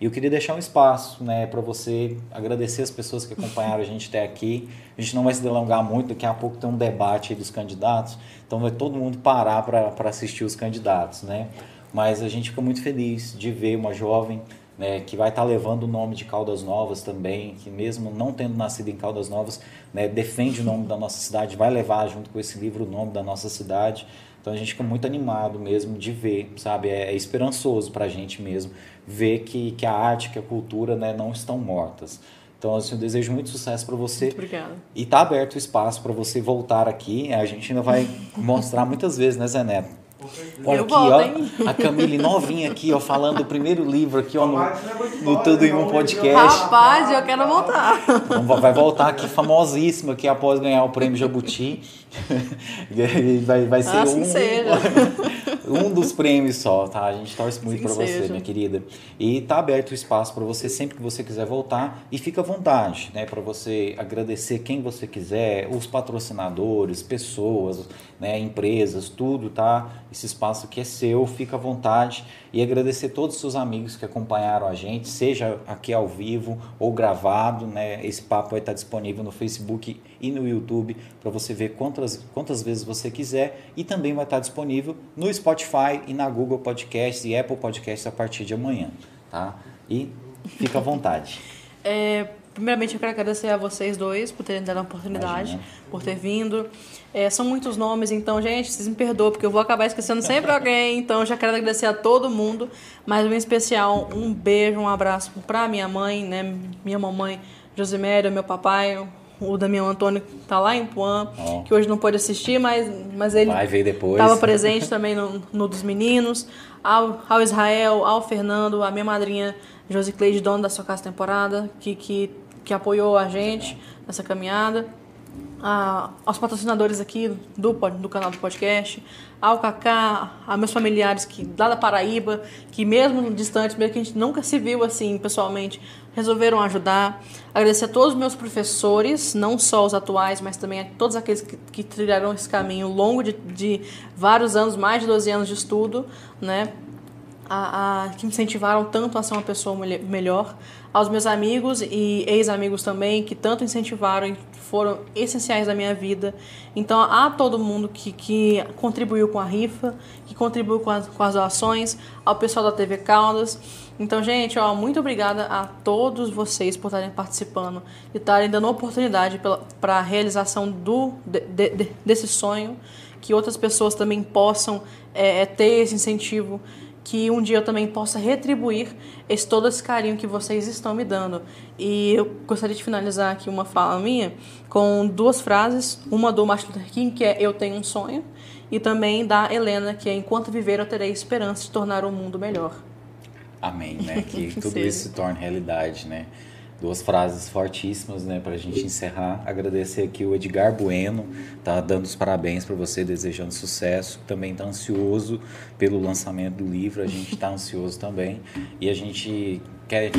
E eu queria deixar um espaço né, para você agradecer as pessoas que acompanharam a gente até aqui. A gente não vai se delongar muito, daqui a pouco tem um debate dos candidatos, então vai todo mundo parar para assistir os candidatos. Né? Mas a gente fica muito feliz de ver uma jovem né, que vai estar tá levando o nome de Caldas Novas também, que mesmo não tendo nascido em Caldas Novas, né, defende o nome da nossa cidade, vai levar junto com esse livro o nome da nossa cidade. Então a gente fica muito animado mesmo de ver, sabe? É, é esperançoso para a gente mesmo ver que, que a arte, que a cultura né, não estão mortas. Então, assim, eu desejo muito sucesso para você. Muito obrigada. E tá aberto o espaço para você voltar aqui. A gente ainda vai mostrar muitas vezes, né, Zé Neto? Olha eu aqui, ó, a Camille novinha aqui, ó, falando o primeiro livro aqui, ó, no, no Tudo em Um Podcast. Rapaz, eu quero voltar. Vai voltar aqui famosíssima aqui após ganhar o prêmio Jabuti. vai, vai ser assim um, seja. um dos prêmios só, tá? A gente torce muito para você, minha querida. E tá aberto o espaço para você sempre que você quiser voltar e fica à vontade, né, para você agradecer quem você quiser, os patrocinadores, pessoas, né, empresas, tudo, tá? Esse espaço aqui é seu, fica à vontade e agradecer todos os seus amigos que acompanharam a gente, seja aqui ao vivo ou gravado, né? Esse papo vai estar disponível no Facebook e no YouTube para você ver quantas, quantas vezes você quiser e também vai estar disponível no Spotify e na Google Podcasts e Apple Podcasts a partir de amanhã, tá? E fica à vontade. é, primeiramente, eu quero agradecer a vocês dois por terem dado a oportunidade, Imagina. por ter vindo. É, são muitos nomes, então, gente, vocês me perdoam, porque eu vou acabar esquecendo sempre alguém. Então, já quero agradecer a todo mundo, mas em especial um beijo, um abraço para minha mãe, né? Minha mamãe, Josiméria, meu papai, o Damião Antônio tá lá em Puan, oh. que hoje não pode assistir, mas, mas ele estava presente também no, no dos meninos, ao, ao Israel, ao Fernando, a minha madrinha Josicleide, dona da sua casa temporada, que, que, que apoiou a gente nessa caminhada a, aos patrocinadores aqui do, do canal do podcast, ao Cacá, a meus familiares que lá da Paraíba, que mesmo distantes, mesmo que a gente nunca se viu assim pessoalmente, resolveram ajudar. Agradecer a todos os meus professores, não só os atuais, mas também a todos aqueles que, que trilharam esse caminho longo de, de vários anos, mais de 12 anos de estudo, né? A, a, que me incentivaram tanto a ser uma pessoa melhor, aos meus amigos e ex-amigos também, que tanto incentivaram e foram essenciais na minha vida. Então, a todo mundo que, que contribuiu com a rifa, que contribuiu com as, com as doações, ao pessoal da TV Caldas. Então, gente, ó, muito obrigada a todos vocês por estarem participando e estarem dando oportunidade para a realização do, de, de, desse sonho, que outras pessoas também possam é, ter esse incentivo que um dia eu também possa retribuir esse, todo esse carinho que vocês estão me dando. E eu gostaria de finalizar aqui uma fala minha com duas frases, uma do Martin Luther King, que é Eu Tenho um Sonho, e também da Helena, que é Enquanto viver eu terei esperança de tornar o mundo melhor. Amém, né? Que tudo isso se torne realidade, né? Duas frases fortíssimas, né, para a gente encerrar. Agradecer aqui o Edgar Bueno, tá dando os parabéns para você, desejando sucesso. Também está ansioso pelo lançamento do livro, a gente está ansioso também. E a gente quer,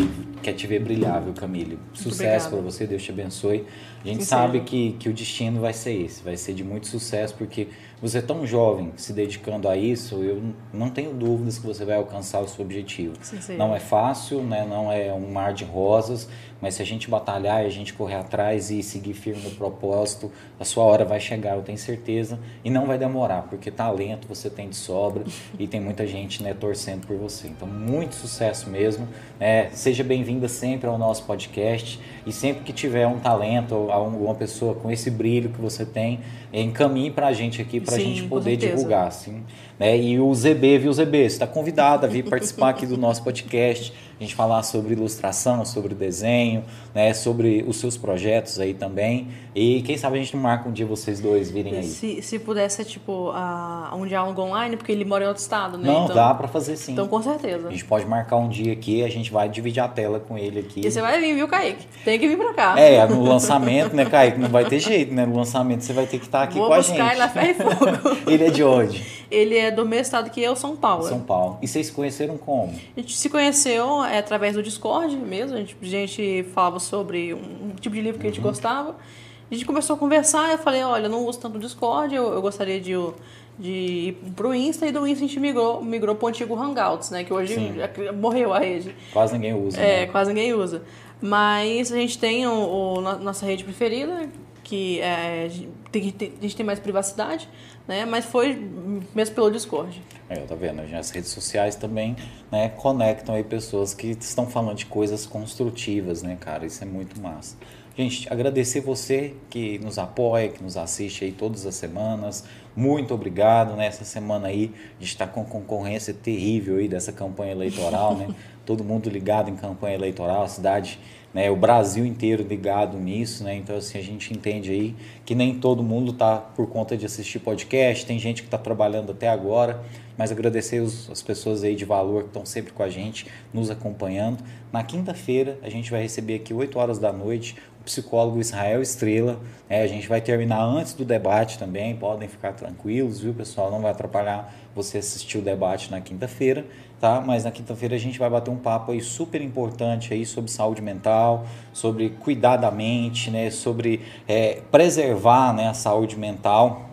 quer te ver brilhar, viu, Camille? Sucesso para você, Deus te abençoe. A gente sabe que, que o destino vai ser esse, vai ser de muito sucesso, porque você é tão jovem se dedicando a isso, eu não tenho dúvidas que você vai alcançar o seu objetivo. Não é fácil, né? não é um mar de rosas, mas se a gente batalhar e a gente correr atrás e seguir firme no propósito, a sua hora vai chegar, eu tenho certeza, e não vai demorar, porque talento você tem de sobra e tem muita gente né, torcendo por você. Então, muito sucesso mesmo. É, seja bem-vinda sempre ao nosso podcast e sempre que tiver um talento ou alguma pessoa com esse brilho que você tem, encaminhe para a gente aqui, para a gente poder divulgar. Assim. Né? E o ZB, viu, ZB? Você está convidado a vir participar aqui do nosso podcast, a gente falar sobre ilustração, sobre desenho, né? sobre os seus projetos aí também. E quem sabe a gente marca um dia vocês dois virem aí. Se, se pudesse, tipo, a, um diálogo online, porque ele mora em outro estado, né? Não, então, dá para fazer sim. Então, com certeza. A gente pode marcar um dia aqui, a gente vai dividir a tela com ele aqui. E você vai vir, viu, Kaique? Tem que vir para cá. É, no lançamento, né, Kaique? Não vai ter jeito, né? No lançamento você vai ter que estar aqui Vou com a gente. Vou buscar ele na ferro e fogo. ele é de onde? Ele é do mesmo estado que eu, São Paulo. São Paulo. E vocês se conheceram como? A gente se conheceu é, através do Discord mesmo. A gente, a gente falava sobre um, um tipo de livro que a gente uhum. gostava. A gente começou a conversar. Eu falei: olha, eu não uso tanto o Discord, eu, eu gostaria de, de ir pro Insta. E do Insta a gente migrou, migrou pro antigo Hangouts, né? Que hoje morreu a rede. Quase ninguém usa. É, né? quase ninguém usa. Mas a gente tem o, o nossa rede preferida, que é, tem, tem, a gente tem mais privacidade, né? Mas foi mesmo pelo Discord. É, tá vendo? As redes sociais também né, conectam aí pessoas que estão falando de coisas construtivas, né, cara? Isso é muito massa. Gente, agradecer você que nos apoia, que nos assiste aí todas as semanas. Muito obrigado. Nessa né? semana aí, a gente está com concorrência terrível aí dessa campanha eleitoral, né? Todo mundo ligado em campanha eleitoral, a cidade né, o Brasil inteiro ligado nisso, né? Então assim a gente entende aí que nem todo mundo tá por conta de assistir podcast, tem gente que está trabalhando até agora, mas agradecer os, as pessoas aí de valor que estão sempre com a gente, nos acompanhando. Na quinta-feira a gente vai receber aqui 8 horas da noite psicólogo Israel Estrela. É, a gente vai terminar antes do debate também, podem ficar tranquilos, viu, pessoal? Não vai atrapalhar você assistir o debate na quinta-feira, tá? Mas na quinta-feira a gente vai bater um papo aí super importante aí sobre saúde mental, sobre cuidar da mente, né? Sobre é, preservar né, a saúde mental.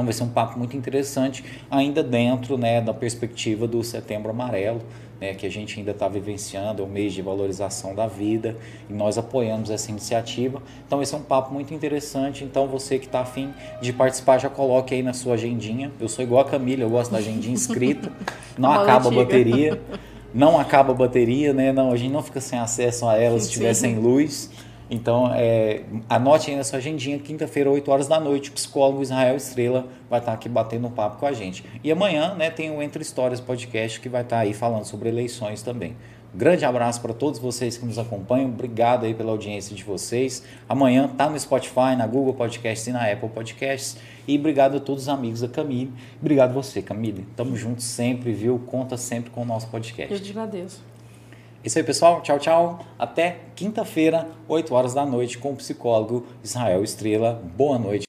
Então vai ser um papo muito interessante, ainda dentro né, da perspectiva do Setembro Amarelo, né, que a gente ainda está vivenciando, é o mês de valorização da vida, e nós apoiamos essa iniciativa. Então esse é um papo muito interessante. Então você que está afim de participar, já coloque aí na sua agendinha. Eu sou igual a Camila, eu gosto da agendinha escrita, não acaba a bateria. Não acaba a bateria, né? Não, a gente não fica sem acesso a ela se estiver sem luz. Então, é, anote aí na sua agendinha, quinta-feira, 8 horas da noite, o psicólogo Israel Estrela vai estar aqui batendo um papo com a gente. E amanhã né, tem o Entre Histórias podcast que vai estar aí falando sobre eleições também. Grande abraço para todos vocês que nos acompanham. Obrigado aí pela audiência de vocês. Amanhã tá no Spotify, na Google Podcasts e na Apple Podcasts. E obrigado a todos os amigos da Camille. Obrigado você, Camille. Tamo juntos sempre, viu? Conta sempre com o nosso podcast. Eu te agradeço. Isso aí, pessoal. Tchau, tchau. Até quinta-feira, 8 horas da noite, com o psicólogo Israel Estrela. Boa noite.